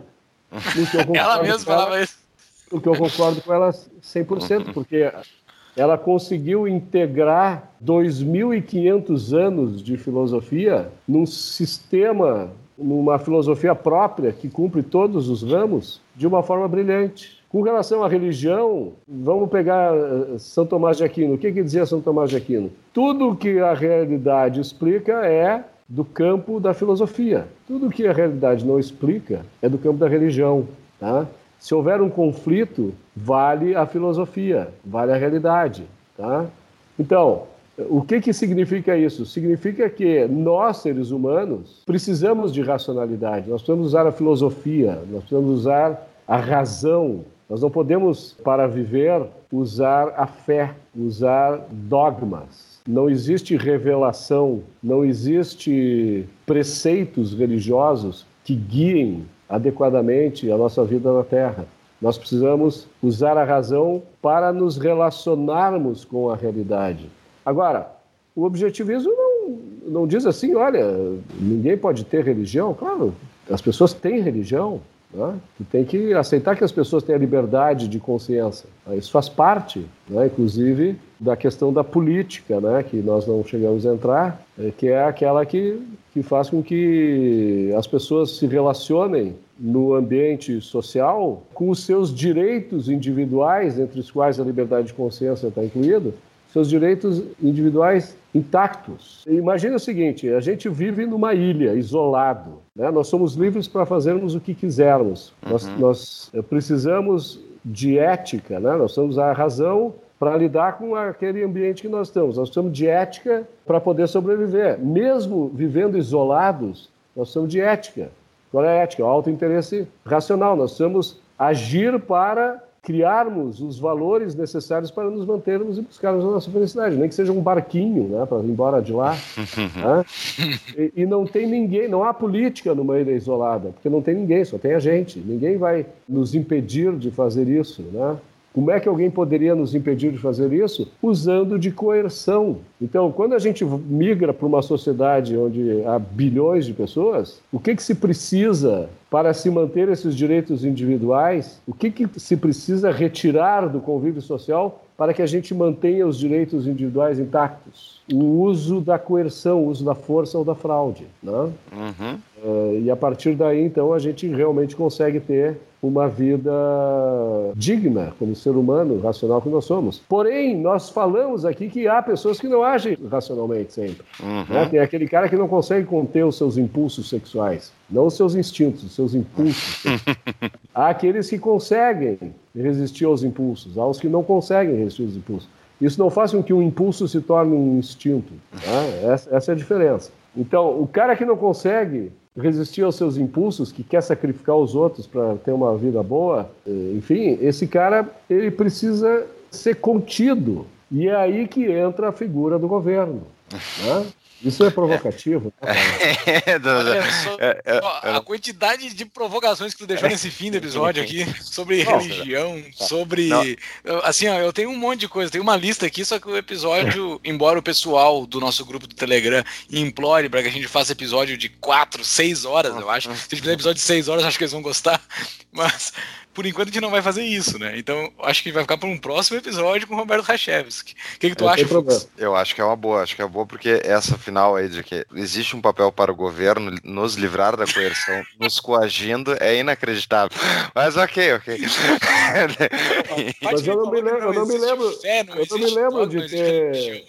[laughs] ela mesma falava isso. O que eu concordo com ela 100%, porque ela conseguiu integrar 2.500 anos de filosofia num sistema, numa filosofia própria que cumpre todos os ramos de uma forma brilhante. Com relação à religião, vamos pegar eh, São Tomás de Aquino. O que, que dizia São Tomás de Aquino? Tudo que a realidade explica é do campo da filosofia. Tudo que a realidade não explica é do campo da religião. Tá? Se houver um conflito, vale a filosofia, vale a realidade. Tá? Então, o que, que significa isso? Significa que nós, seres humanos, precisamos de racionalidade, nós precisamos usar a filosofia, nós precisamos usar a razão, nós não podemos, para viver, usar a fé, usar dogmas. Não existe revelação, não existe preceitos religiosos que guiem adequadamente a nossa vida na Terra. Nós precisamos usar a razão para nos relacionarmos com a realidade. Agora, o objetivismo não, não diz assim, olha, ninguém pode ter religião. Claro, as pessoas têm religião, né? Tu tem que aceitar que as pessoas têm a liberdade de consciência. Né? Isso faz parte, né? inclusive, da questão da política, né? que nós não chegamos a entrar, é, que é aquela que, que faz com que as pessoas se relacionem no ambiente social com os seus direitos individuais, entre os quais a liberdade de consciência está incluída, seus direitos individuais intactos. Imagina o seguinte: a gente vive numa ilha, isolado. Né? Nós somos livres para fazermos o que quisermos. Uhum. Nós, nós, eh, precisamos de ética, né? nós temos a razão para lidar com aquele ambiente que nós estamos. Nós precisamos de ética para poder sobreviver. Mesmo vivendo isolados, nós precisamos de ética. Qual é a ética? O auto-interesse racional. Nós precisamos agir para criarmos os valores necessários para nos mantermos e buscarmos a nossa felicidade, nem que seja um barquinho, né, para ir embora de lá. [laughs] né? e, e, não tem ninguém, não há política numa ilha isolada, porque não tem ninguém, só tem a gente. Ninguém vai nos impedir de fazer isso, né? Como é que alguém poderia nos impedir de fazer isso? Usando de coerção. Então, quando a gente migra para uma sociedade onde há bilhões de pessoas, o que, que se precisa para se manter esses direitos individuais? O que, que se precisa retirar do convívio social para que a gente mantenha os direitos individuais intactos? O uso da coerção, o uso da força ou da fraude. Né? Uhum. Uh, e a partir daí, então, a gente realmente consegue ter uma vida digna como ser humano racional que nós somos. Porém, nós falamos aqui que há pessoas que não agem racionalmente sempre. Uhum. Né? Tem aquele cara que não consegue conter os seus impulsos sexuais, não os seus instintos, os seus impulsos. [laughs] há aqueles que conseguem resistir aos impulsos, há os que não conseguem resistir aos impulsos. Isso não faz com que um impulso se torne um instinto. Né? Essa, essa é a diferença. Então, o cara que não consegue resistir aos seus impulsos, que quer sacrificar os outros para ter uma vida boa, eh, enfim, esse cara ele precisa ser contido. E é aí que entra a figura do governo. Né? Isso é provocativo. Né, [laughs] é, é, é, é, a quantidade de provocações que tu deixou nesse fim do episódio aqui [laughs] sobre religião, tá. sobre. Assim, ó, eu tenho um monte de coisa, tem uma lista aqui, só que o episódio, [laughs] embora o pessoal do nosso grupo do Telegram implore para que a gente faça episódio de 4, 6 horas, eu acho. Se a gente fizer episódio de 6 horas, acho que eles vão gostar. Mas por enquanto a gente não vai fazer isso, né? Então acho que vai ficar para um próximo episódio com o Roberto Rachevski. O que, que tu Não acha. Fux? Eu acho que é uma boa, acho que é boa porque essa final aí de que existe um papel para o governo nos livrar da coerção, [laughs] nos coagindo, é inacreditável. Mas ok, ok. Mas [laughs] eu não me lembro- eu não me lembro- eu não me lembro de ter-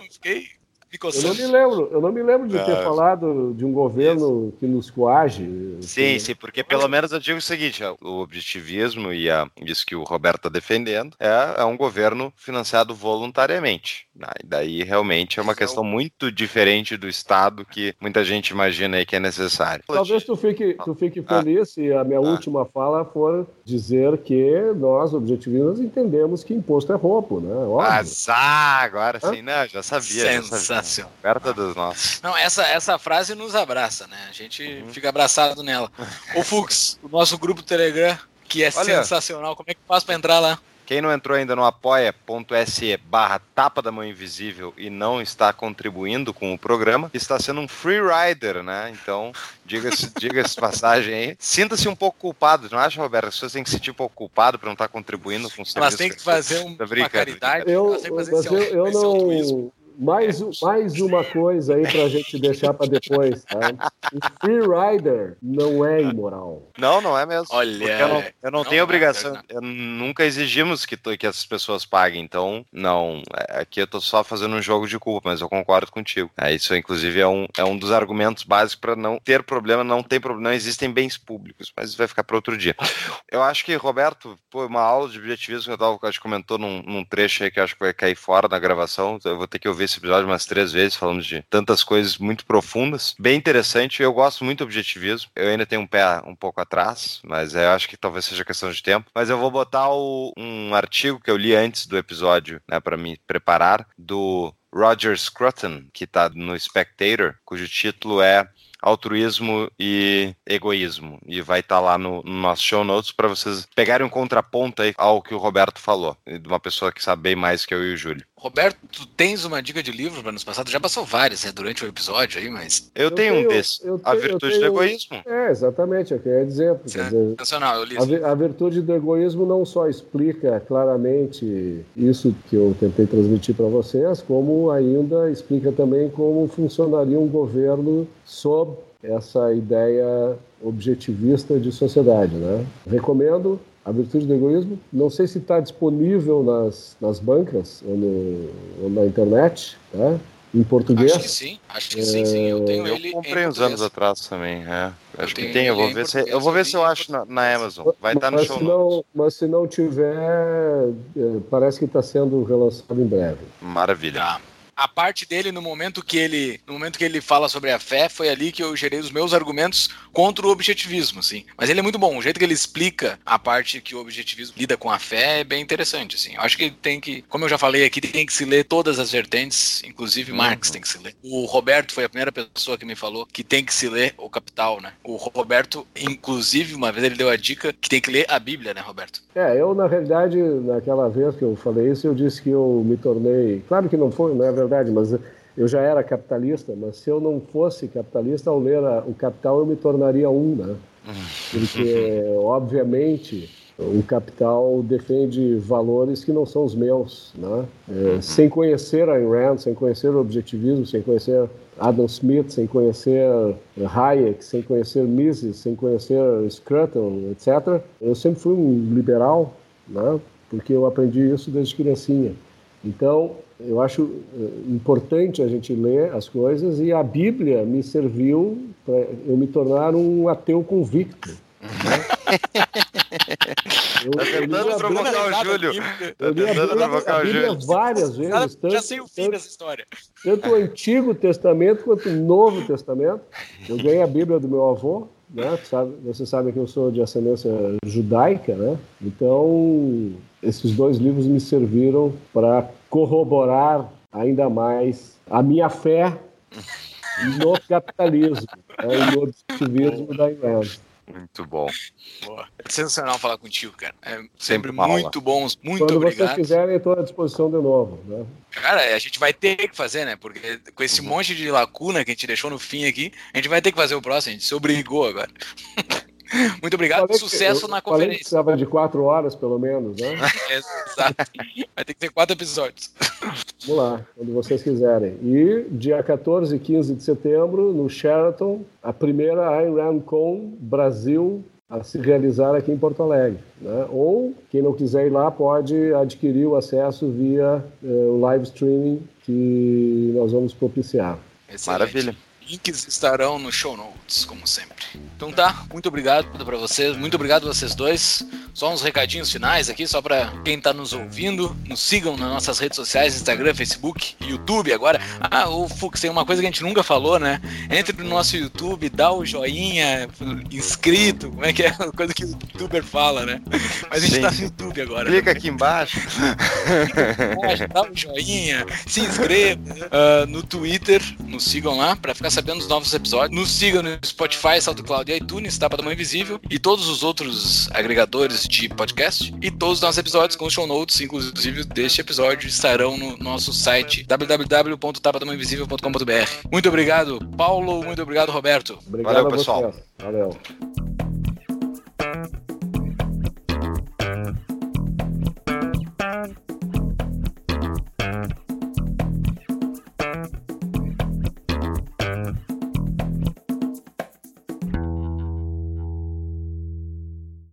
[laughs] Eu não me lembro, eu não me lembro de ter Ah. falado de um governo que nos coage. Sim, sim, porque pelo menos eu digo o seguinte: ó, o objetivismo e a, isso que o Roberto está defendendo é, é um governo financiado voluntariamente. Ah, e daí realmente é uma questão muito diferente do Estado que muita gente imagina aí que é necessário. Talvez tu fique, tu fique Ah. feliz se a minha Ah. última fala for dizer que nós, objetivistas, entendemos que imposto é roubo, né? Óbvio. Azar, agora sim, não, já sabia. Já Sensacional. Perto dos nossos. Não, essa, essa frase nos abraça, né? A gente Uhum. fica abraçado nela. [laughs] Ô Fux, o nosso grupo Telegram, que é Olha. sensacional, como é que faz pra entrar lá? Quem não entrou ainda no apoia.se barra tapa da mão invisível e não está contribuindo com o programa, está sendo um free rider, né? Então, diga-se [laughs] diga passagem aí. Sinta-se um pouco culpado, não acha, Roberto? As pessoas têm que se sentir um pouco culpado por não estar contribuindo com o serviço. Elas têm que fazer um, uma caridade, Eu, mas eu, eu altruísmo. não. Mais, um- mais uma coisa aí pra gente deixar pra depois, tá? O free rider não é imoral. Não, não é mesmo. Olha, eu não, eu não não tenho é, obrigação, não. eu nunca exigimos que, que as pessoas paguem, então, não, é- aqui eu tô só fazendo um jogo de culpa, mas eu concordo contigo. É, isso, inclusive, é um, é um dos argumentos básicos para não ter problema, não tem problema, não existem bens públicos, mas isso vai ficar para outro dia. Eu acho que, Roberto, pô, uma aula de objetivismo que eu tava, acho que comentou num, num trecho aí que eu acho que vai cair fora da gravação, eu vou ter que ouvir esse episódio umas três vezes, falando de tantas coisas muito profundas, bem interessante, eu gosto muito do objetivismo, eu ainda tenho um pé um pouco atrás, mas é, eu acho que talvez seja questão de tempo, mas eu vou botar o- um artigo que eu li antes do episódio, né, para me preparar, do Roger Scruton, que está no Spectator, cujo título é altruísmo e egoísmo. E vai estar lá no, no nosso show notes para vocês pegarem um contraponto aí ao que o Roberto falou, de uma pessoa que sabe bem mais que eu e o Júlio. Roberto, tu tens uma dica de livro para nos passar? Tu já passou várias né, durante o episódio aí, mas Eu, tenho, um desses, eu A tenho- eu Virtude tenho- do Egoísmo. É, exatamente, é o que eu ia dizer. Quer dizer, sensacional, eu li a, a virtude do egoísmo não só explica claramente isso que eu tentei transmitir para vocês, como ainda explica também como funcionaria um governo sob essa ideia objetivista de sociedade. Né? Recomendo a virtude do egoísmo. Não sei se está disponível nas, nas bancas ou, no- ou na internet, né? em português. Acho que sim, acho que sim, sim. Eu tenho Eu ele. comprei uns anos atrás também, é. Acho que tem, eu vou ver se eu vou ver se eu acho na, na Amazon. Vai estar no mas, show se notes. não, mas se não tiver, eh, parece que está sendo relançado em breve. Maravilha. Tá. A parte dele no momento que ele, no momento que ele fala sobre a fé, foi ali que eu gerei os meus argumentos contra o objetivismo, assim. Mas ele é muito bom, o jeito que ele explica a parte que o objetivismo lida com a fé é bem interessante, assim. Eu acho que tem que, como eu já falei aqui, tem que se ler todas as vertentes, inclusive Marx tem que se ler. O Roberto foi a primeira pessoa que me falou que tem que se ler o Capital, né? O Roberto, inclusive, uma vez ele deu a dica que tem que ler a Bíblia, né, Roberto? É, eu na realidade, naquela vez que eu falei isso, eu disse que eu me tornei. Claro que não foi, não é verdade, mas eu já era capitalista, mas se eu não fosse capitalista, ao ler a- o Capital, eu me tornaria um, né? Porque, [laughs] obviamente, o capital defende valores que não são os meus, né? É, sem conhecer Ayn Rand, sem conhecer o objetivismo, sem conhecer Adam Smith, sem conhecer Hayek, sem conhecer Mises, sem conhecer Scruton, etc. Eu sempre fui um liberal, né? Porque eu aprendi isso desde criancinha. Então, eu acho eh, importante a gente ler as coisas e a Bíblia me serviu para eu me tornar um ateu convicto. né? [laughs] Eu, Tá tentando a provocar o Júlio. eu li a tentando Bíblia, provocar o Júlio. várias vezes, Já, tanto, já sei o fim tanto- dessa história. tanto o Antigo Testamento quanto o Novo Testamento. Eu ganhei a Bíblia do meu avô, né? Sabe, você sabe que eu sou de ascendência judaica, né? Então, esses dois livros me serviram para corroborar ainda mais a minha fé no capitalismo né? e no objetivismo da Rand. Muito bom. Boa. É sensacional falar contigo, cara. É sempre, Sempre muito bom, muito Quando vocês obrigado. quiserem, estou à disposição de novo. Né? Cara, a gente vai ter que fazer, né? Porque com esse monte de lacuna que a gente deixou no fim aqui, a gente vai ter que fazer o próximo, a gente se obrigou agora. [laughs] Muito obrigado, sucesso na conferência. Falei que precisava de quatro horas, pelo menos, né? [laughs] Exato. Vai ter que ter quatro episódios. Vamos lá, quando vocês quiserem. E dia 14 e 15 de setembro, no Sheraton, a primeira IRAMCON Brasil a se realizar aqui em Porto Alegre. Né? Ou, quem não quiser ir lá, pode adquirir o acesso via uh, o live streaming que nós vamos propiciar. Excelente. Maravilha. Links estarão no show notes, como sempre. Então tá, muito obrigado para vocês, muito obrigado a vocês dois. Só uns recadinhos finais aqui, só para quem tá nos ouvindo. Nos sigam nas nossas redes sociais, Instagram, Facebook, YouTube agora. Ah, o Fux, tem uma coisa que a gente nunca falou, né? Entre no nosso YouTube, dá o joinha, inscrito, como é que é [laughs] a coisa que o youtuber fala, né? Mas a gente Sim. tá no YouTube agora. Clica aqui embaixo. Clica aqui embaixo, dá o joinha, se inscreva. Uh, no Twitter, nos sigam lá para ficar sabendo dos novos episódios. Nos siga no Spotify, SoundCloud e iTunes, Tapa da Mãe Invisível e todos os outros agregadores de podcast. E todos os nossos episódios com show notes, inclusive deste episódio, estarão no nosso site www.tapadamainvisível.com.br. Muito obrigado, Paulo. Muito obrigado, Roberto. Obrigado Valeu, pessoal. Valeu.